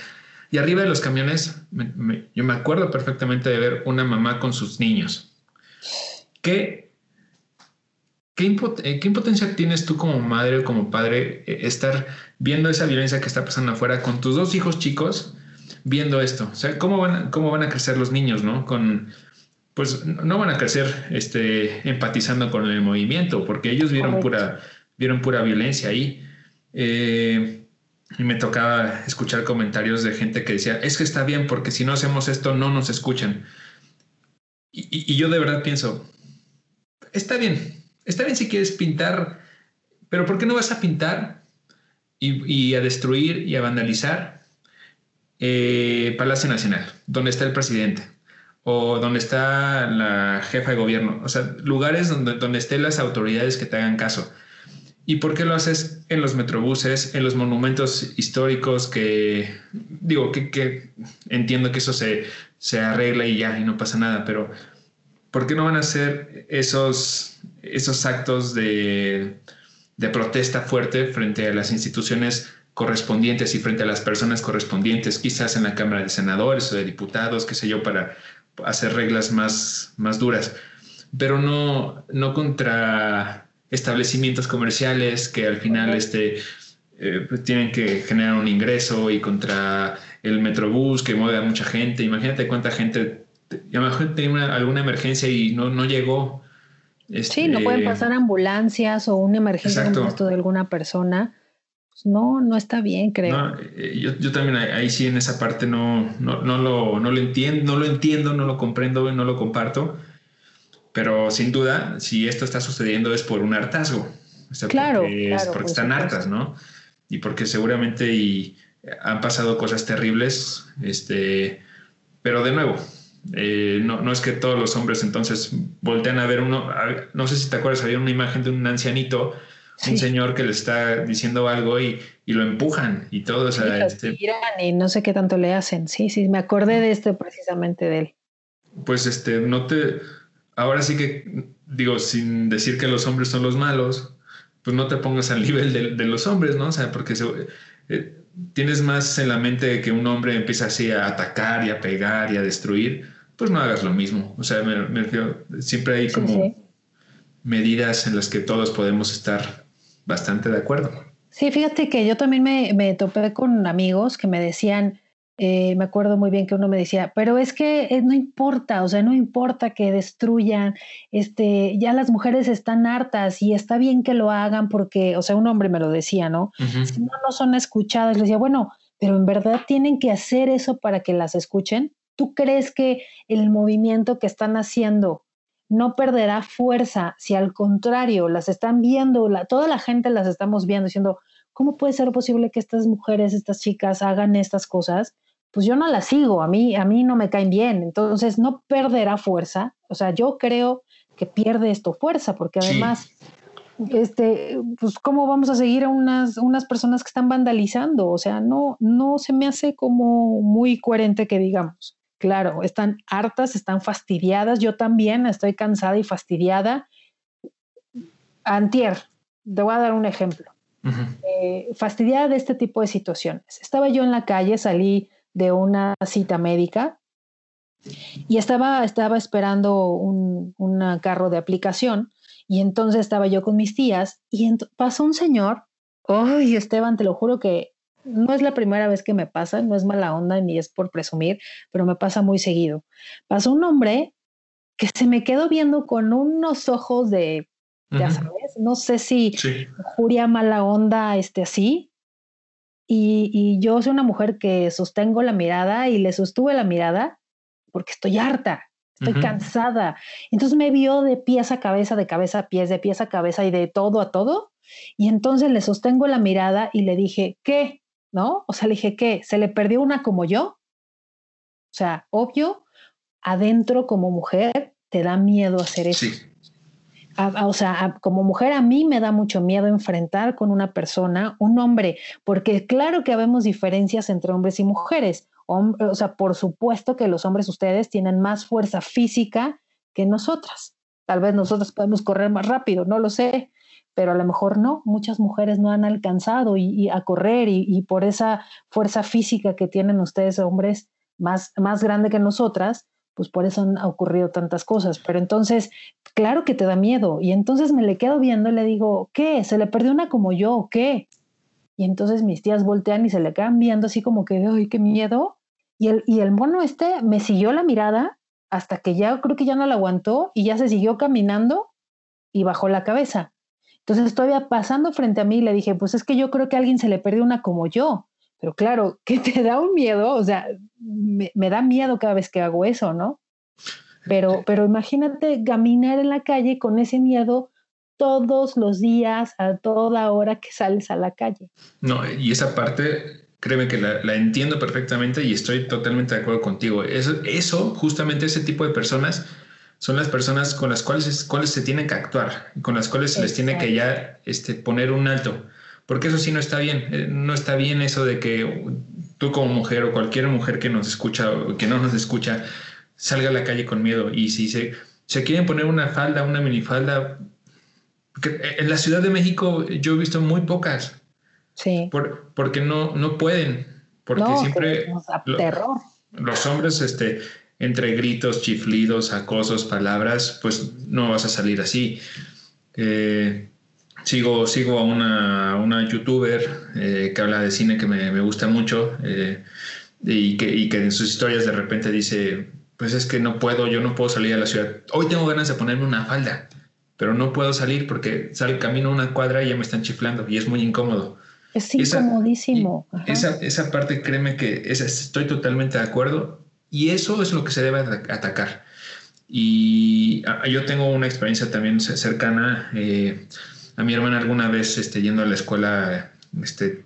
y arriba de los camiones, yo me acuerdo perfectamente de ver una mamá con sus niños. ¿Qué, qué, eh, impotencia tienes tú como madre o como padre eh, estar viendo esa violencia que está pasando afuera con tus dos hijos chicos, viendo esto? O sea, ¿cómo van, cómo van a crecer los niños, no? Con, pues no van a crecer este, empatizando con el movimiento, porque ellos vieron pura, vieron pura violencia ahí. Eh, y me tocaba escuchar comentarios de gente que decía, es que está bien porque si no hacemos esto no nos escuchan. Y, yo de verdad pienso, está bien, está bien si quieres pintar, pero ¿por qué no vas a pintar y, a destruir y a vandalizar eh, Palacio Nacional, donde está el presidente? o donde está la jefa de gobierno, o sea, lugares donde, donde estén las autoridades que te hagan caso ¿Y por qué lo haces en los metrobuses, en los monumentos históricos que, digo, que, entiendo que eso se, se, arregla y ya, y no pasa nada, pero ¿por qué no van a hacer esos, esos actos de, de protesta fuerte frente a las instituciones correspondientes y frente a las personas correspondientes, quizás en la Cámara de Senadores o de Diputados, qué sé yo, para hacer reglas más, más duras, pero no, no contra establecimientos comerciales que al final este, eh, pues tienen que generar un ingreso y contra el Metrobús que mueve a mucha gente. Imagínate cuánta gente, a lo mejor tiene alguna emergencia y no, no llegó. sí, no pueden este, pasar ambulancias o una emergencia de alguna persona. Pues no, no está bien, creo. Eh, yo, yo, también ahí sí en esa parte no, no, no, lo, no lo entiendo, no lo entiendo, no lo comprendo, no lo comparto. Pero sin duda, si esto está sucediendo es por un hartazgo. claro, porque, porque están hartas, ¿no? Y porque seguramente y han pasado cosas terribles, este, pero de nuevo, eh, no, no, es que todos los hombres entonces voltean a ver uno, no sé si te acuerdas, había una imagen de un ancianito, un señor que le está diciendo algo y, y lo empujan y todo. O sea, este, y no sé qué tanto le hacen. Sí, sí, me acordé de esto precisamente de él. Pues este, no te, ahora sí que digo, sin decir que los hombres son los malos, pues no te pongas al nivel de, los hombres, ¿no? O sea, porque eh, tienes más en la mente que un hombre empieza así a atacar y a pegar y a destruir, pues no hagas lo mismo. O sea, me, siempre hay como medidas en las que todos podemos estar bastante de acuerdo. Sí, fíjate que yo también me, me topé con amigos que me decían, eh, me acuerdo muy bien que uno me decía, pero es que eh, no importa, o sea, no importa que destruyan, este, ya las mujeres están hartas y está bien que lo hagan porque, o sea, un hombre me lo decía, ¿no? Si no, no son escuchadas, le decía, bueno, pero en verdad tienen que hacer eso para que las escuchen. ¿Tú crees que el movimiento que están haciendo no perderá fuerza si al contrario las están viendo, la, toda la gente las estamos viendo diciendo, ¿cómo puede ser posible que estas mujeres, estas chicas hagan estas cosas? Pues yo no la sigo, a mí, a mí no me caen bien, entonces no perderá fuerza, o sea, yo creo que pierde esto fuerza, porque además, este, pues cómo vamos a seguir a unas, unas personas que están vandalizando, o sea, no, no se me hace como muy coherente que digamos. Claro, están hartas, están fastidiadas, yo también estoy cansada y fastidiada. Antier, te voy a dar un ejemplo. Eh, fastidiada de este tipo de situaciones. Estaba yo en la calle, salí de una cita médica y estaba, estaba esperando un, carro de aplicación y entonces estaba yo con mis tías y pasó un señor, ay Esteban, te lo juro que no es la primera vez que me pasa, no es mala onda ni es por presumir, pero me pasa muy seguido. Pasó un hombre que se me quedó viendo con unos ojos de, ya sabes, no sé si juria mala onda, este así, y, yo soy una mujer que sostengo la mirada y le sostuve la mirada porque estoy harta, estoy cansada. Entonces me vio de pies a cabeza, de cabeza a pies, de pies a cabeza y de todo a todo. Y entonces le sostengo la mirada y le dije, ¿qué? ¿No? O sea, le dije, ¿qué? ¿Se le perdió una como yo? O sea, obvio, adentro como mujer te da miedo hacer eso o sea, como mujer a mí me da mucho miedo enfrentar con una persona, un hombre, porque claro que habemos diferencias entre hombres y mujeres. o sea, por supuesto que los hombres ustedes tienen más fuerza física que nosotras. Tal vez nosotros podemos correr más rápido, no lo sé, pero a lo mejor no. Muchas mujeres no han alcanzado y, a correr y, y, por esa fuerza física que tienen ustedes hombres más, más grande que nosotras, pues por eso han ocurrido tantas cosas. Pero entonces, claro que te da miedo. Y entonces me le quedo viendo y le digo, ¿qué? ¿Se le perdió una como yo qué? Y entonces mis tías voltean y se le quedan viendo así como que, ¡ay, qué miedo! Y el, y el mono este me siguió la mirada hasta que ya creo que ya no la aguantó y ya se siguió caminando y bajó la cabeza. Entonces todavía pasando frente a mí le dije, pues es que yo creo que a alguien se le perdió una como yo. Pero claro, que te da un miedo, o sea, me, da miedo cada vez que hago eso, ¿no? Pero, pero imagínate caminar en la calle con ese miedo todos los días, a toda hora que sales a la calle. No, y esa parte, créeme que la, entiendo perfectamente y estoy totalmente de acuerdo contigo. Eso, eso, justamente ese tipo de personas, son las personas con las cuales, cuales se tienen que actuar, con las cuales se les tiene que ya este, poner un alto. Porque eso sí no está bien. Eh, no está bien eso de que tú como mujer o cualquier mujer que nos escucha o que no nos escucha salga a la calle con miedo. Y si se, se quieren poner una falda, una minifalda, en la Ciudad de México yo he visto muy pocas. Sí. Por, porque no, no pueden. Porque siempre... terror. Los hombres, este, entre gritos, chiflidos, acosos, palabras, pues no vas a salir así. Eh, sigo, sigo a una, una youtuber eh, que habla de cine que me, gusta mucho eh, y, que, y, que, en sus historias de repente dice, pues es que no puedo, yo no puedo salir a la ciudad. Hoy tengo ganas de ponerme una falda, pero no puedo salir porque sale camino una cuadra y ya me están chiflando y es muy incómodo. Es incomodísimo. Esa, esa, parte, créeme que estoy totalmente de acuerdo y eso es lo que se debe atacar. Y ah, yo tengo una experiencia también cercana. Eh, a mi hermana alguna vez este, yendo a la escuela, este,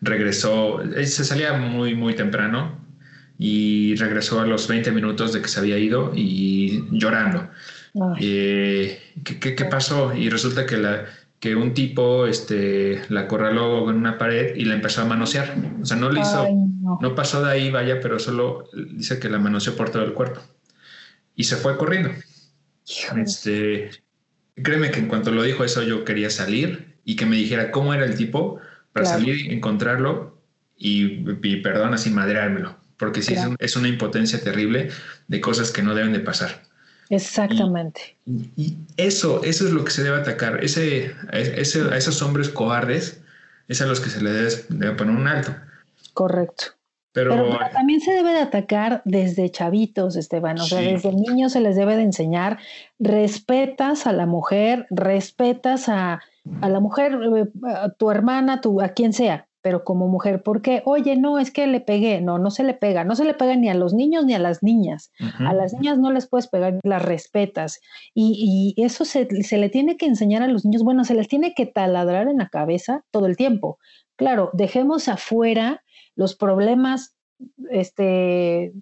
regresó, eh, se salía muy, muy temprano y regresó a los 20 minutos de que se había ido y llorando. Eh, ¿qué, qué, pasó? Y resulta que, la, que un tipo este, la acorraló en una pared y la empezó a manosear. O sea, no le hizo, no. pasó de ahí, vaya, pero solo dice que la manoseó por todo el cuerpo. Y se fue corriendo. Este, Créeme que en cuanto lo dijo eso yo quería salir y que me dijera cómo era el tipo para salir, encontrarlo y, perdón, así madreármelo, porque sí es, una impotencia terrible de cosas que no deben de pasar. Exactamente. Y, eso, eso es lo que se debe atacar. Ese, ese, a esos hombres cobardes es a los que se les debe poner un alto. Correcto. Pero, también se debe de atacar desde chavitos, Esteban. O sea, desde niños se les debe de enseñar, respetas a la mujer, respetas a, la mujer, eh, a tu hermana, tu, a quien sea, pero como mujer, ¿por qué? Oye, no, es que le pegué. No, no se le pega. No se le pega ni a los niños ni a las niñas. A las niñas no les puedes pegar, las respetas. Y, y eso se, se le tiene que enseñar a los niños. Bueno, se les tiene que taladrar en la cabeza todo el tiempo. Claro, dejemos afuera los problemas, este,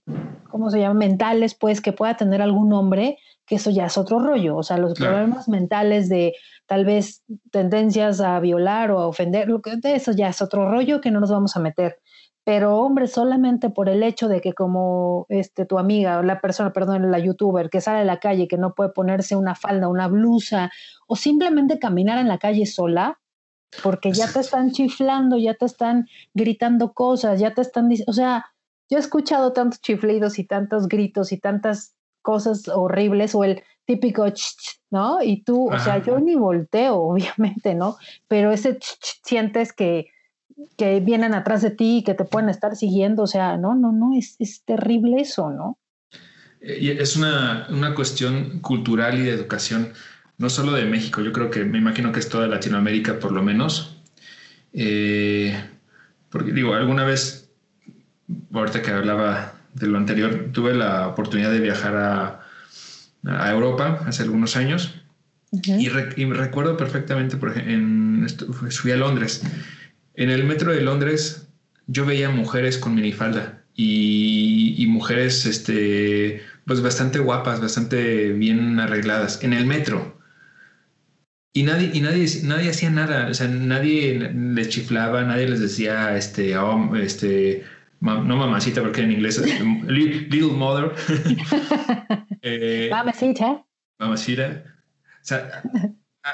¿cómo se llama? Mentales, pues, que pueda tener algún hombre, que eso ya es otro rollo. O sea, los problemas mentales de tal vez tendencias a violar o a ofender, eso ya es otro rollo que no nos vamos a meter. Pero, hombre, solamente por el hecho de que como este, tu amiga o la persona, perdón, la youtuber que sale a la calle, que no puede ponerse una falda, una blusa, o simplemente caminar en la calle sola, porque ya te están chiflando, ya te están gritando cosas, ya te están diciendo, o sea, yo he escuchado tantos chiflidos y tantos gritos y tantas cosas horribles o el típico ch, ¿no? Y tú, o sea, yo ni volteo, obviamente, ¿no? Pero ese ch, sientes que, que vienen atrás de ti y que te pueden estar siguiendo, o sea, no, no, no, es, es terrible eso, ¿no? Eh, es una, una cuestión cultural y de educación no solo de México, yo creo que me imagino que es toda Latinoamérica por lo menos. Eh, porque digo, alguna vez, ahorita que hablaba de lo anterior, tuve la oportunidad de viajar a, Europa hace algunos años y, recuerdo perfectamente, por en, fui a Londres. En el metro de Londres yo veía mujeres con minifalda y, y mujeres este, pues bastante guapas, bastante bien arregladas en el metro. Y nadie, y nadie, nadie hacía nada, o sea, nadie les chiflaba, nadie les decía, este, oh, este, no mamacita, porque en inglés es little mother. eh, mamacita. Mamacita. O sea,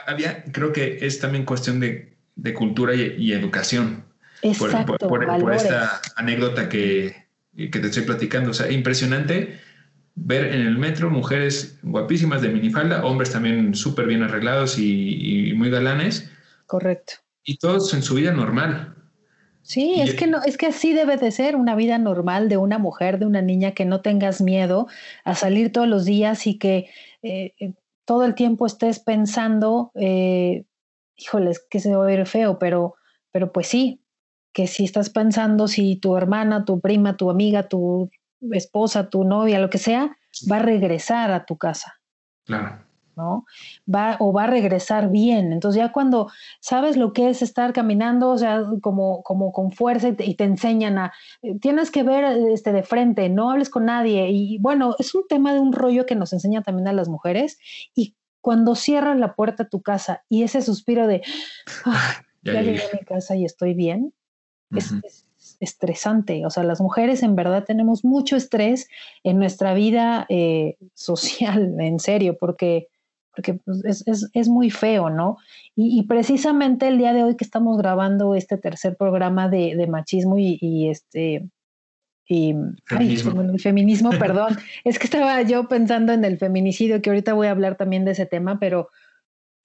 había, creo que es también cuestión de, de cultura y, educación. Exacto, por, por, esta anécdota que, que te estoy platicando. O sea, impresionante ver en el metro mujeres guapísimas de minifalda, hombres también súper bien arreglados y, muy galanes. Correcto. Y todos en su vida normal. Sí, es que no, es que así debe de ser una vida normal de una mujer, de una niña, que no tengas miedo a salir todos los días y que eh, eh, todo el tiempo estés pensando, eh, híjoles, que se va a ver feo, pero, pero pues sí, que si estás pensando si tu hermana, tu prima, tu amiga, tu esposa, tu novia, lo que sea, va a regresar a tu casa. Claro. ¿No? Va o va a regresar bien. Entonces ya cuando sabes lo que es estar caminando, o sea, como, como con fuerza y te, enseñan a, eh, tienes que ver este, de frente, no hables con nadie. Y bueno, es un tema de un rollo que nos enseña también a las mujeres. Y cuando cierras la puerta a tu casa y ese suspiro de, ah, ya, llegué a mi casa y estoy bien, es, estresante. O sea, las mujeres en verdad tenemos mucho estrés en nuestra vida eh, social, en serio, porque, porque pues, es, muy feo, ¿no? Y, precisamente el día de hoy que estamos grabando este tercer programa de, machismo y, este... Y, feminismo. el feminismo, perdón. es que estaba yo pensando en el feminicidio, que ahorita voy a hablar también de ese tema, pero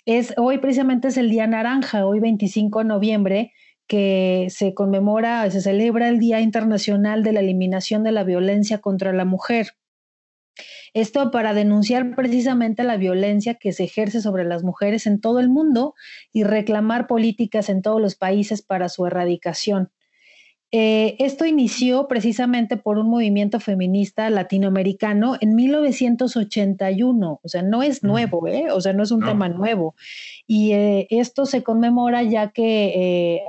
es hoy precisamente es el día naranja, hoy 25 de noviembre, que se conmemora, se celebra el Día Internacional de la Eliminación de la Violencia contra la Mujer. Esto para denunciar precisamente la violencia que se ejerce sobre las mujeres en todo el mundo y reclamar políticas en todos los países para su erradicación. Eh, esto inició precisamente por un movimiento feminista latinoamericano en 1981, o sea, no es nuevo, ¿eh? o sea, no es un tema nuevo. Y eh, esto se conmemora ya que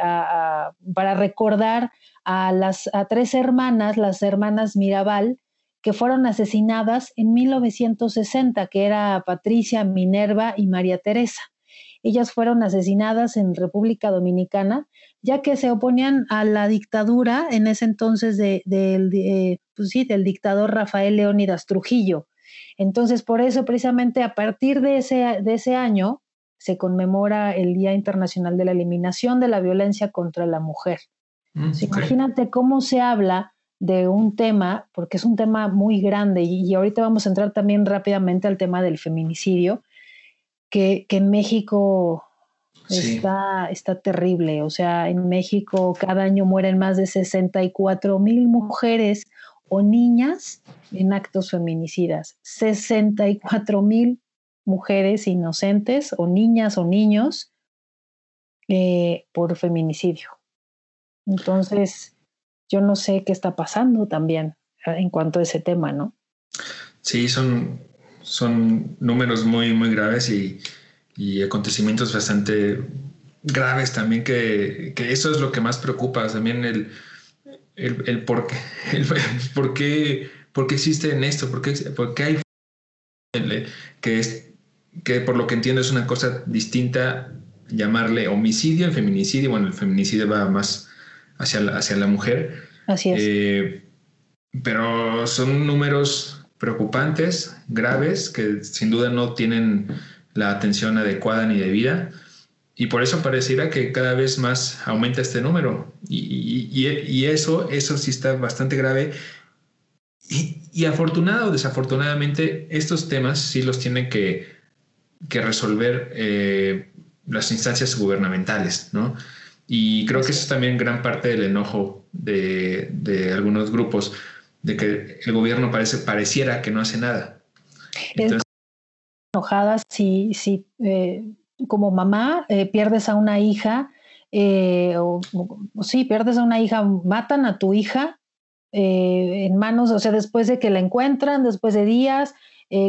para recordar a las a tres hermanas, las hermanas Mirabal, que fueron asesinadas en 1960, que era Patricia, Minerva y María Teresa. Ellas fueron asesinadas en República Dominicana ya que se oponían a la dictadura en ese entonces de, pues del dictador Rafael Leónidas Trujillo. Entonces, por eso, precisamente a partir de ese, de ese año, se conmemora el Día Internacional de la Eliminación de la Violencia contra la Mujer. Mm, imagínate cómo se habla de un tema, porque es un tema muy grande, y, ahorita vamos a entrar también rápidamente al tema del feminicidio, que, que en México Está, está terrible. O sea, en México cada año mueren más de 64 mil mujeres o niñas en actos feminicidas. 64 mil mujeres inocentes o niñas o niños eh, por feminicidio. Entonces, yo no sé qué está pasando también en cuanto a ese tema, ¿no? Sí, son, son números muy, muy graves y, y acontecimientos bastante graves también, que, que, eso es lo que más preocupa, también el, el, el por, qué, el, por qué existe en esto, por qué, por qué hay que, es, que por lo que entiendo es una cosa distinta llamarle homicidio, el feminicidio, bueno, el feminicidio va más hacia la, hacia la mujer. Así es. Eh, pero son números preocupantes, graves, que sin duda no tienen la atención adecuada ni debida. Y por eso pareciera que cada vez más aumenta este número. Y, y, eso, eso sí está bastante grave. Y, y, afortunado o desafortunadamente, estos temas sí los tienen que, que resolver eh, las instancias gubernamentales, ¿no? Y creo que eso es también gran parte del enojo de, de algunos grupos, de que el gobierno parece, pareciera que no hace nada. Entonces, enojadas si, si eh, como mamá eh, pierdes a una hija, eh, o, sí, pierdes a una hija, matan a tu hija en manos, o sea, después de que la encuentran, después de días,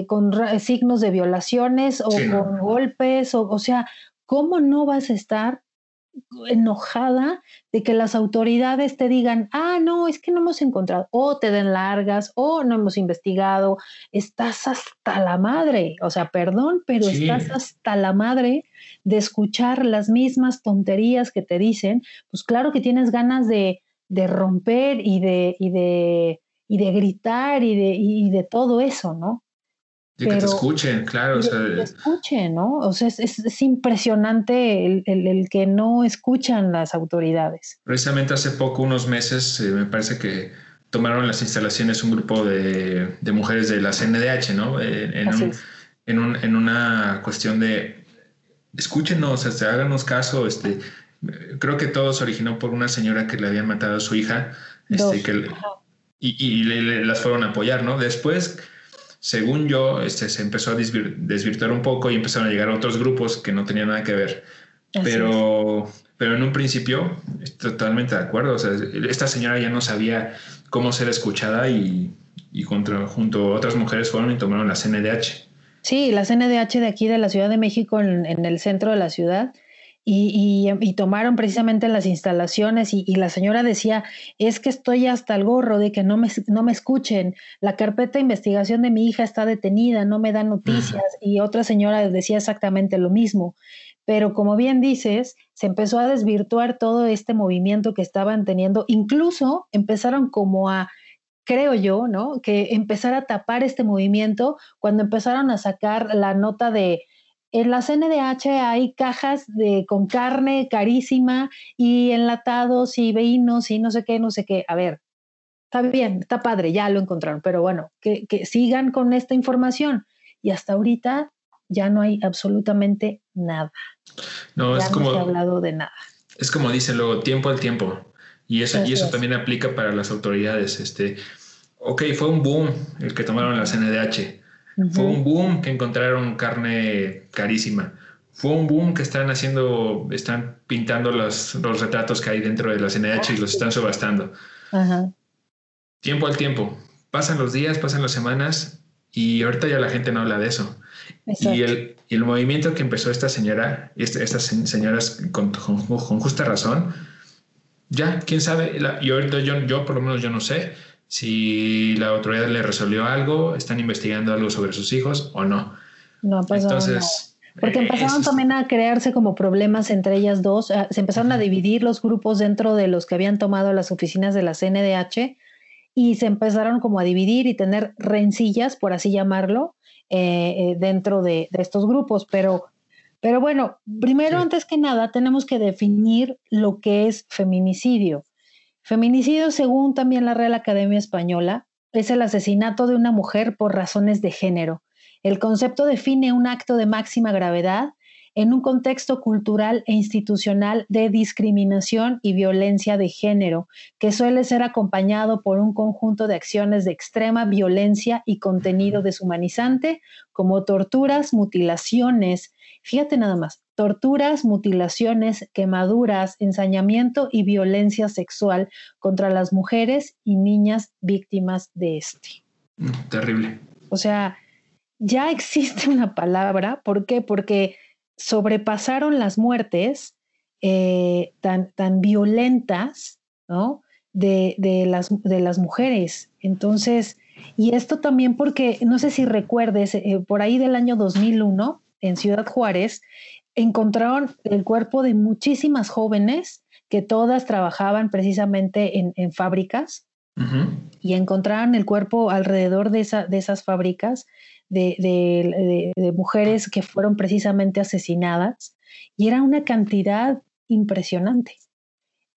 con signos de violaciones o con golpes, o, o sea, ¿cómo no vas a estar enojada de que las autoridades te digan, ah, no, es que no hemos encontrado, o te den largas, o no hemos investigado, estás hasta la madre, o sea, perdón, pero estás hasta la madre de escuchar las mismas tonterías que te dicen, pues claro que tienes ganas de, de romper y de, y de, y de gritar y de, y de todo eso, ¿no? Y que te escuchen, claro. O sea, que te escuchen, ¿no? O sea, es, es, impresionante el, el, que no escuchan las autoridades. Precisamente hace poco, unos meses, eh, me parece que tomaron las instalaciones un grupo de, de mujeres de la CNDH, ¿no? Eh, en, un, en, un, en, una cuestión de escúchenos, este, háganos caso. Este, creo que todo se originó por una señora que le habían matado a su hija este, que, y, y le, las fueron a apoyar, ¿no? Después según yo, este, se empezó a desvirtuar un poco y empezaron a llegar otros grupos que no tenían nada que ver. pero, pero en un principio, totalmente de acuerdo. O sea, esta señora ya no sabía cómo ser escuchada y, y junto a otras mujeres fueron y tomaron la CNDH. Sí, la CNDH de aquí de la Ciudad de México, en, el centro de la ciudad, y, tomaron precisamente las instalaciones y, la señora decía, es que estoy hasta el gorro de que no me, no me escuchen, la carpeta de investigación de mi hija está detenida, no me dan noticias, y otra señora decía exactamente lo mismo. Pero como bien dices, se empezó a desvirtuar todo este movimiento que estaban teniendo, incluso empezaron como a creo yo, ¿no? Que empezar a tapar este movimiento cuando empezaron a sacar la nota de en la CNDH hay cajas de con carne carísima y enlatados y vinos y no sé qué, no sé qué. A ver, está bien, está padre, ya lo encontraron, pero bueno, que, sigan con esta información. Y hasta ahorita ya no hay absolutamente nada. No, es como. No se ha hablado de nada. Es como dice luego, tiempo al tiempo. Y eso, y eso también aplica para las autoridades. Este, ok, fue un boom el que tomaron la CNDH. Fue un boom que encontraron carne carísima. Fue un boom que están haciendo, están pintando los, los retratos que hay dentro de la CNDH y los están subastando. Tiempo al tiempo. Pasan los días, pasan las semanas y ahorita ya la gente no habla de eso. Y el, el, movimiento que empezó esta señora, estas señoras con, con, justa razón, ya, quién sabe, y ahorita yo, yo por lo menos yo no sé, si la autoridad le resolvió algo, están investigando algo sobre sus hijos o no. No ha pasado Entonces, Porque eh, empezaron también a crearse como problemas entre ellas dos. Ah, se empezaron a dividir los grupos dentro de los que habían tomado las oficinas de la CNDH y se empezaron como a dividir y tener rencillas, por así llamarlo, eh, eh, dentro de, estos grupos. Pero, pero bueno, primero, antes que nada, tenemos que definir lo que es feminicidio. Feminicidio, según también la Real Academia Española, es el asesinato de una mujer por razones de género. El concepto define un acto de máxima gravedad en un contexto cultural e institucional de discriminación y violencia de género, que suele ser acompañado por un conjunto de acciones de extrema violencia y contenido deshumanizante, como torturas, mutilaciones, fíjate nada más, torturas, mutilaciones, quemaduras, ensañamiento y violencia sexual contra las mujeres y niñas víctimas de este. Mm, terrible. O sea, ya existe una palabra, ¿por qué? Porque sobrepasaron las muertes eh, tan, tan violentas, ¿no? De, las, de las mujeres. Entonces, y esto también porque, no sé si recuerdes, eh, por ahí del año 2001, en Ciudad Juárez, encontraron el cuerpo de muchísimas jóvenes que todas trabajaban precisamente en, fábricas y encontraron el cuerpo alrededor de, esa, de esas fábricas de, mujeres que fueron precisamente asesinadas y era una cantidad impresionante.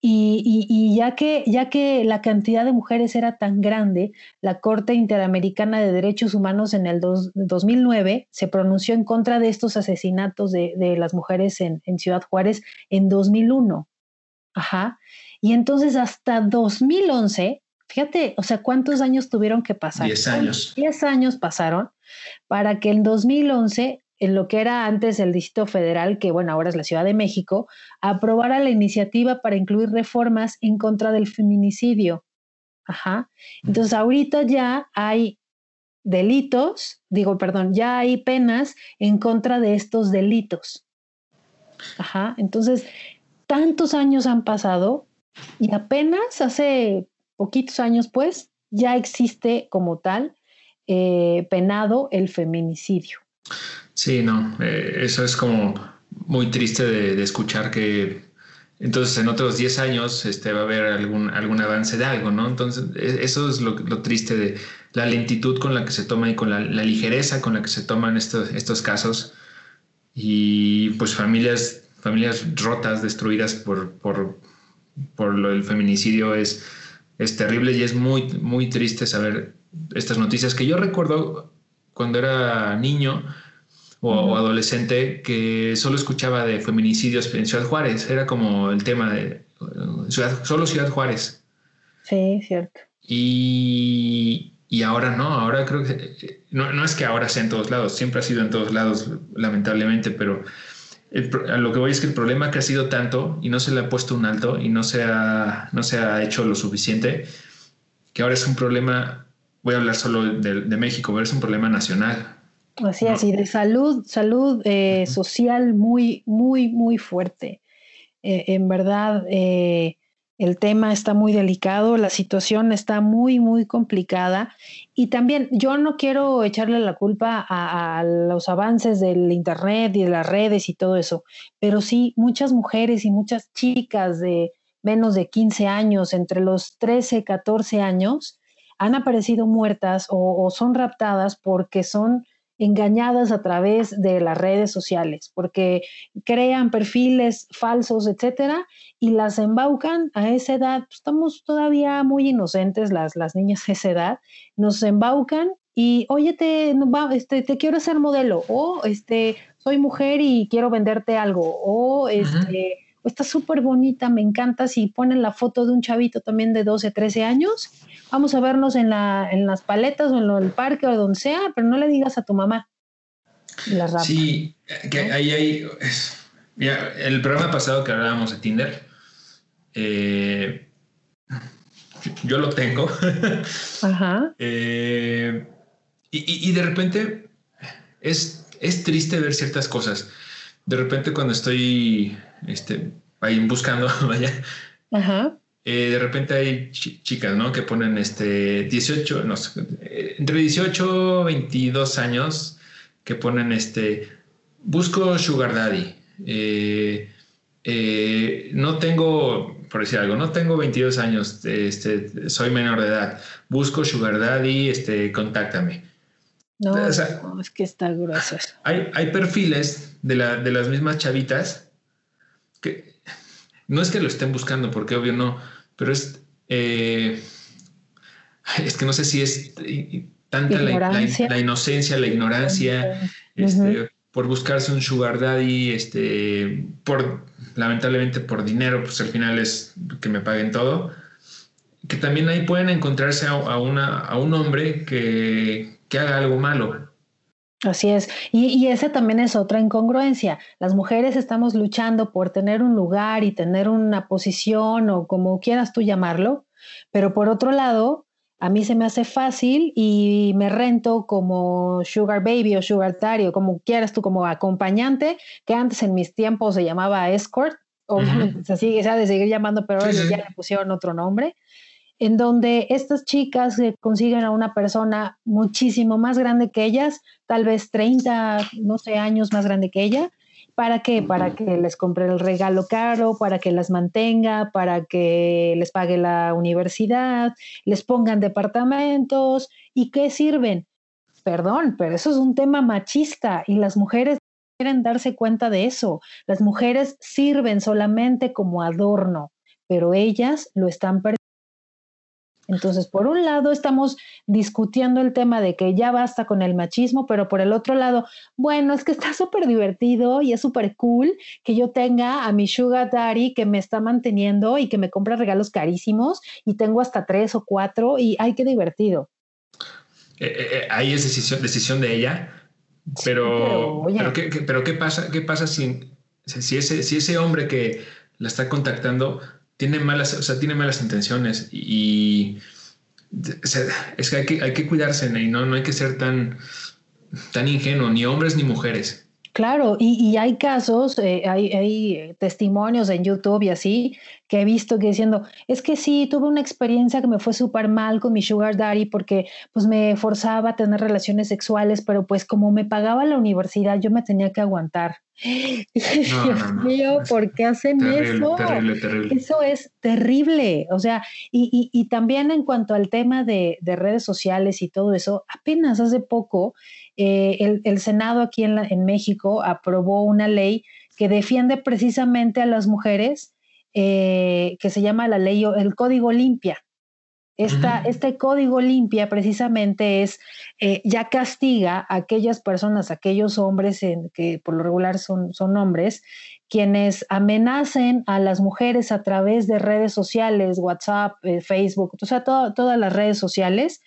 Y, ya, que, ya que la cantidad de mujeres era tan grande, la Corte Interamericana de Derechos Humanos en el 2009 se pronunció en contra de estos asesinatos de, las mujeres en, Ciudad Juárez en 2001. Ajá. Y entonces hasta 2011, fíjate, o sea, ¿cuántos años tuvieron que pasar? Diez años. Diez años pasaron para que en 2011 en lo que era antes el Distrito Federal, que bueno, ahora es la Ciudad de México, aprobara la iniciativa para incluir reformas en contra del feminicidio. Ajá. Entonces, ahorita ya hay delitos, digo, perdón, ya hay penas en contra de estos delitos. Ajá. Entonces, tantos años han pasado y apenas hace poquitos años, pues, ya existe como tal eh, penado el feminicidio. Sí, no, eh, eso es como muy triste de, escuchar que entonces en otros 10 años este, va a haber algún, algún avance de algo, ¿no? Entonces e, eso es lo, triste de la lentitud con la que se toma y con la, ligereza con la que se toman estos, estos casos y pues familias, familias rotas, destruidas por, por, por lo del feminicidio es, es terrible y es muy, muy triste saber estas noticias que yo recuerdo cuando era niño, o, adolescente que solo escuchaba de feminicidios en Ciudad Juárez. Era como el tema de ciudad, solo Ciudad Juárez. Sí, cierto. Y, y ahora no, ahora creo que no, no, es que ahora sea en todos lados, siempre ha sido en todos lados, lamentablemente, pero a lo que voy es que el problema ha crecido tanto y no se le ha puesto un alto y no se ha, no se ha hecho lo suficiente, que ahora es un problema, voy a hablar solo de, de México, pero es un problema nacional Así es, y de salud, salud eh, social muy, muy, muy fuerte. Eh, en verdad, eh, el tema está muy delicado, la situación está muy, muy complicada. Y también yo no quiero echarle la culpa a, a, los avances del Internet y de las redes y todo eso, pero sí muchas mujeres y muchas chicas de menos de 15 años, entre los 13, 14 años, han aparecido muertas o, o son raptadas porque son engañadas a través de las redes sociales, porque crean perfiles falsos, etcétera, y las embaucan a esa edad. Pues, estamos todavía muy inocentes las, las niñas a esa edad, nos embaucan y, oye, te, este, te quiero hacer modelo, o este, soy mujer y quiero venderte algo, o este está súper bonita, me encanta, si ponen la foto de un chavito también de 12, 13 años, vamos a vernos en, la, en las paletas o en el parque o donde sea, pero no le digas a tu mamá. La sí, que ahí hay... el programa pasado que hablábamos de Tinder, eh, yo lo tengo. Ajá. Eh, y, y, de repente es, es triste ver ciertas cosas. De repente cuando estoy este, ahí buscando, vaya. Eh, de repente hay chicas, ¿no? Que ponen este 18, no, eh, entre 18 22 años, que ponen este, busco Sugar Daddy. Eh, no tengo, por decir algo, no tengo 22 años, este, soy menor de edad, busco Sugar Daddy, este, contáctame. No, es que está grueso. Hay, hay perfiles de, la, de las mismas chavitas que no es que lo estén buscando, porque obvio no, pero es, eh, es que no sé si es tanta la, inocencia, la ignorancia, este, por buscarse un sugar daddy, este, por, lamentablemente por dinero, pues al final es que me paguen todo, que también ahí pueden encontrarse a, una, a un hombre que, que haga algo malo, Así es. Y, y esa también es otra incongruencia. Las mujeres estamos luchando por tener un lugar y tener una posición o como quieras tú llamarlo, pero por otro lado, a mí se me hace fácil y me rento como sugar baby o sugar daddy o como quieras tú, como acompañante, que antes en mis tiempos se llamaba escort. Obviamente se sigue, se ha de seguir llamando, pero ahora ya le pusieron otro nombre en donde estas chicas consiguen a una persona muchísimo más grande que ellas, tal vez 30, no sé, años más grande que ella. ¿Para qué? Para que les compre el regalo caro, para que las mantenga, para que les pague la universidad, les pongan departamentos. ¿Y qué sirven? Perdón, pero eso es un tema machista y las mujeres quieren darse cuenta de eso. Las mujeres sirven solamente como adorno, pero ellas lo están perdiendo entonces, por un lado, estamos discutiendo el tema de que ya basta con el machismo, pero por el otro lado, bueno, es que está súper divertido y es súper cool que yo tenga a mi sugar daddy que me está manteniendo y que me compra regalos carísimos y tengo hasta tres o cuatro y ay, qué divertido. Eh, eh, eh, ahí es decisión, decisión de ella, pero, pero, ¿qué, pero, ¿qué, pasa, qué pasa si, si, ese, si ese hombre que la está contactando tiene malas, o sea, tiene malas intenciones y, es que hay que, hay que cuidarse y no, no hay que ser tan, tan ingenuo, ni hombres ni mujeres. Claro, y, hay casos, eh, hay, hay, testimonios en YouTube y así, que he visto que diciendo, es que sí, tuve una experiencia que me fue súper mal con mi sugar daddy porque pues me forzaba a tener relaciones sexuales, pero pues como me pagaba la universidad, yo me tenía que aguantar. Dios mío, ¿por qué hacen eso? Eso es terrible. O sea, y, y, también en cuanto al tema de, de redes sociales y todo eso, apenas hace poco eh, el, Senado aquí en, en, México aprobó una ley que defiende precisamente a las mujeres, eh, que se llama la ley, el Código Limpia. Esta, Este código limpia precisamente es, eh, ya castiga a aquellas personas, aquellos hombres que por lo regular son, son hombres, quienes amenacen a las mujeres a través de redes sociales, WhatsApp, Facebook, o sea, todas las redes sociales,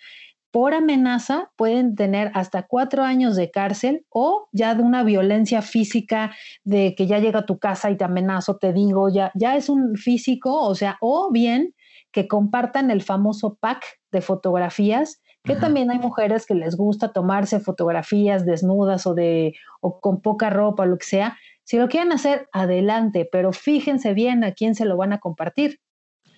por amenaza pueden tener hasta cuatro años de cárcel o ya de una violencia física de que ya llega a tu casa y te amenazo, te digo, ya, ya es un físico, o sea, o bien que compartan el famoso pack de fotografías que también hay mujeres que les gusta tomarse fotografías desnudas o de o con poca ropa o lo que sea. Si lo quieren hacer, adelante, pero fíjense bien a quién se lo van a compartir.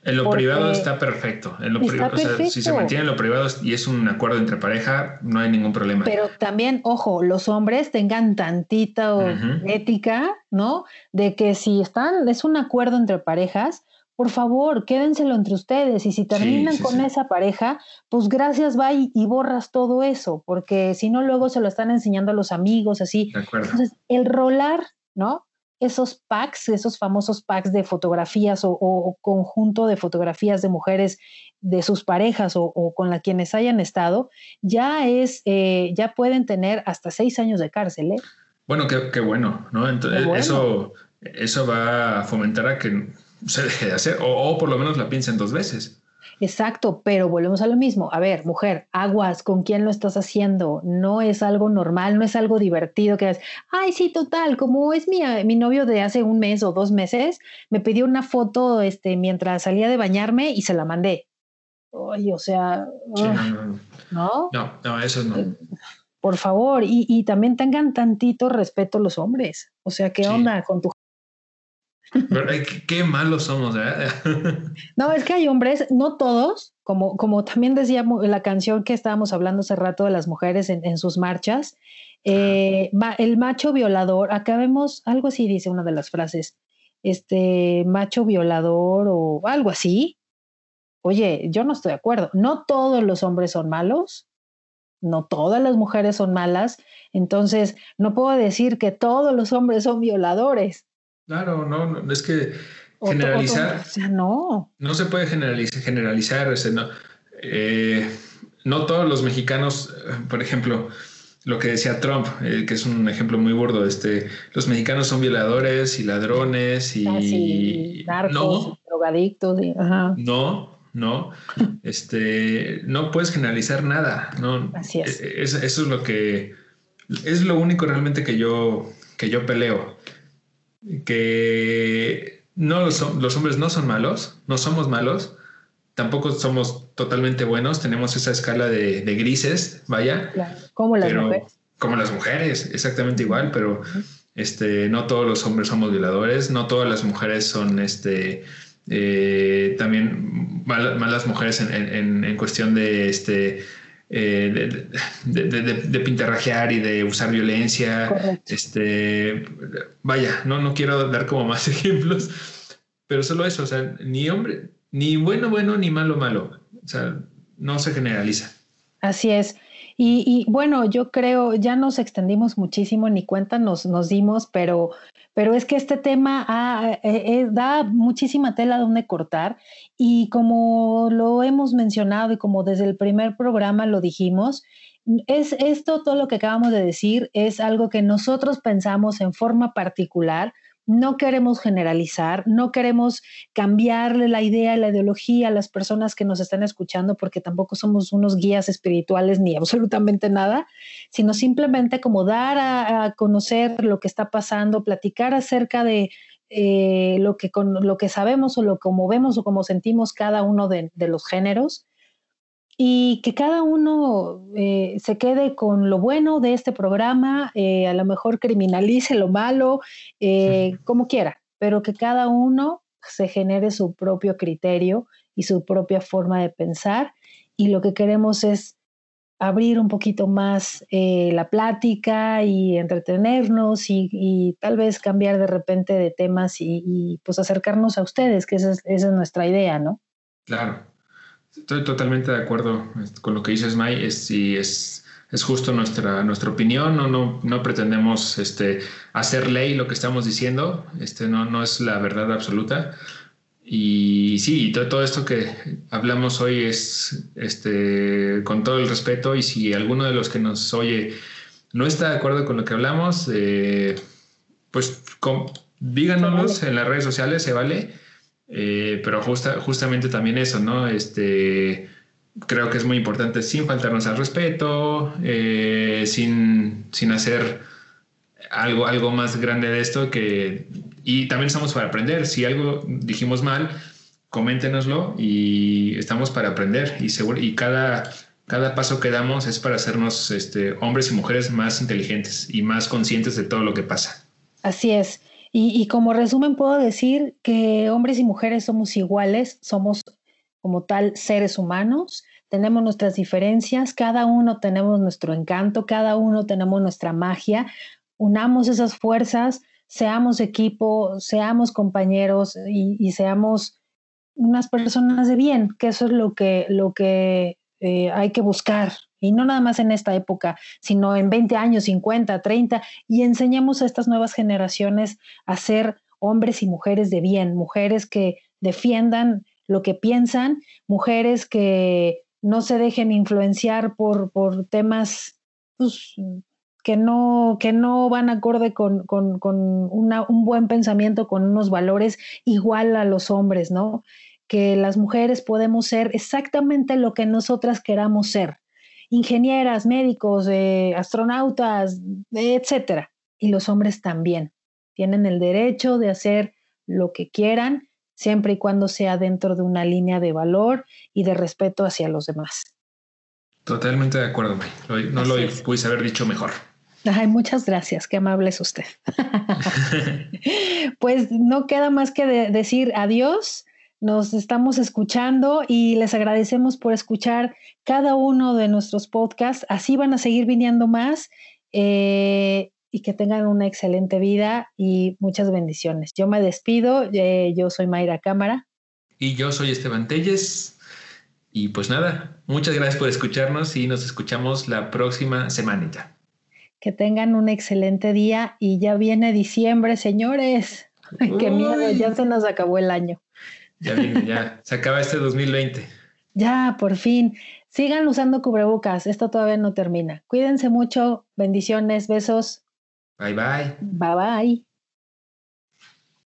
En lo privado está perfecto. En lo privado, si se mantiene en lo privado y es un acuerdo entre pareja, no hay ningún problema. Pero también, ojo, los hombres tengan tantita ética, ¿no? De que si están, es un acuerdo entre parejas, por favor, quédenselo entre ustedes. Y si terminan con esa pareja, pues gracias, va y, borras todo eso, porque si no, luego se lo están enseñando a los amigos, así. De acuerdo. Entonces, el rolar, ¿no? Esos packs, esos famosos packs de fotografías o, conjunto de fotografías de mujeres de sus parejas o, con la quienes hayan estado, ya es, eh, ya pueden tener hasta seis años de cárcel. ¿eh? Bueno, qué, bueno, ¿no? Entonces, Eso, eso va a fomentar a que se deje de hacer, o, o por lo menos la piensen dos veces. Exacto, pero volvemos a lo mismo. A ver, mujer, aguas, ¿con quién lo estás haciendo? No es algo normal, no es algo divertido que es, ay, sí, total, como es mi, mi novio de hace un mes o dos meses, me pidió una foto este, mientras salía de bañarme y se la mandé. Ay, o sea, no, no, no, eso no. Eh, por favor, y, y, también tengan tantito respeto los hombres. O sea, ¿qué onda con tu qué malos somos, ¿eh? No, es que hay hombres, no todos, como, como también decía la canción que estábamos hablando hace rato de las mujeres en, sus marchas, eh, el macho violador, acá vemos algo así, dice una de las frases, este macho violador o algo así. Oye, yo no estoy de acuerdo. No todos los hombres son malos, no todas las mujeres son malas, entonces no puedo decir que todos los hombres son violadores. Claro, no, es que generalizar. no. No se puede generalizar, generalizar no, eh, no todos los mexicanos, por ejemplo, lo que decía Trump, eh, que es un ejemplo muy burdo, este, los mexicanos son violadores y ladrones y ah, narcos, drogadictos, no, no, este, no puedes generalizar nada, no, Así es. E, eso es lo que es lo único realmente que yo que yo peleo que no los, los hombres no son malos, no somos malos, tampoco somos totalmente buenos, tenemos esa escala de, grises, vaya. como las mujeres. Como las mujeres, exactamente igual, pero este, no todos los hombres somos violadores, no todas las mujeres son este, eh, también malas mujeres en, en, cuestión de este, eh, de, pintarrajear y de usar violencia. Este, vaya, no, no quiero dar como más ejemplos, pero solo eso, o sea, ni hombre, ni bueno, bueno, ni malo, malo. O sea, no se generaliza. Así es. Y, bueno, yo creo, ya nos extendimos muchísimo, ni cuenta nos, nos dimos, pero, pero es que este tema eh, eh, da muchísima tela donde cortar y como lo hemos mencionado y como desde el primer programa lo dijimos, es esto, todo lo que acabamos de decir, es algo que nosotros pensamos en forma particular, no queremos generalizar, no queremos cambiarle la idea, la ideología a las personas que nos están escuchando, porque tampoco somos unos guías espirituales ni absolutamente nada, sino simplemente como dar a, conocer lo que está pasando, platicar acerca de eh, lo, que, con, lo que sabemos o lo como vemos o como sentimos cada uno de los géneros y que cada uno eh, se quede con lo bueno de este programa, eh, a lo mejor criminalice lo malo, eh, como quiera, pero que cada uno se genere su propio criterio y su propia forma de pensar. Y lo que queremos es abrir un poquito más la plática y entretenernos y, tal vez cambiar de repente de temas y, pues acercarnos a ustedes, que esa es nuestra idea, ¿no? Claro. Estoy totalmente de acuerdo este, con lo que dices, May. Es, si es, es justo nuestra, nuestra opinión, no, no, no pretendemos este, hacer ley lo que estamos diciendo, este, no, no es la verdad absoluta. Y sí, todo, esto que hablamos hoy es este, con todo el respeto y si alguno de los que nos oye no está de acuerdo con lo que hablamos, eh, pues díganos en las redes sociales, se vale eh, pero justa, justamente también eso, ¿no? Este, creo que es muy importante sin faltarnos al respeto, eh, sin, sin hacer algo, algo más grande de esto que... Y también estamos para aprender. Si algo dijimos mal, coméntenoslo y estamos para aprender. Y, seguro, y cada, cada paso que damos es para hacernos este, hombres y mujeres más inteligentes y más conscientes de todo lo que pasa. Así es. Y, como resumen puedo decir que hombres y mujeres somos iguales, somos como tal seres humanos, tenemos nuestras diferencias, cada uno tenemos nuestro encanto, cada uno tenemos nuestra magia, unamos esas fuerzas, seamos equipo, seamos compañeros y, seamos unas personas de bien, que eso es lo que, lo que eh, hay que buscar. Y no nada más en esta época, sino en 20 años, 50, 30, y enseñemos a estas nuevas generaciones a ser hombres y mujeres de bien, mujeres que defiendan lo que piensan, mujeres que no se dejen influenciar por, por temas pues, que, no, que no van acorde con, con un buen pensamiento, con unos valores igual a los hombres, ¿no? Que las mujeres podemos ser exactamente lo que nosotras queramos ser, ingenieras, médicos, eh, astronautas, etcétera. Y los hombres también tienen el derecho de hacer lo que quieran siempre y cuando sea dentro de una línea de valor y de respeto hacia los demás. Totalmente de acuerdo, No lo pudiste haber dicho mejor. Ay, muchas gracias, qué amable es usted. pues no queda más que decir adiós. Nos estamos escuchando y les agradecemos por escuchar cada uno de nuestros podcasts. Así van a seguir viniendo más. Eh, y que tengan una excelente vida y muchas bendiciones. Yo me despido, eh, yo soy Mayra Cámara. Y yo soy Esteban Telles. Y pues nada, muchas gracias por escucharnos y nos escuchamos la próxima semanita. Que tengan un excelente día y ya viene diciembre, señores. qué miedo, ya se nos acabó el año. Ya viene, ya. Se acaba este 2020. Ya, por fin. Sigan usando cubrebocas, esto todavía no termina. Cuídense mucho, bendiciones, besos. Bye bye. Bye bye.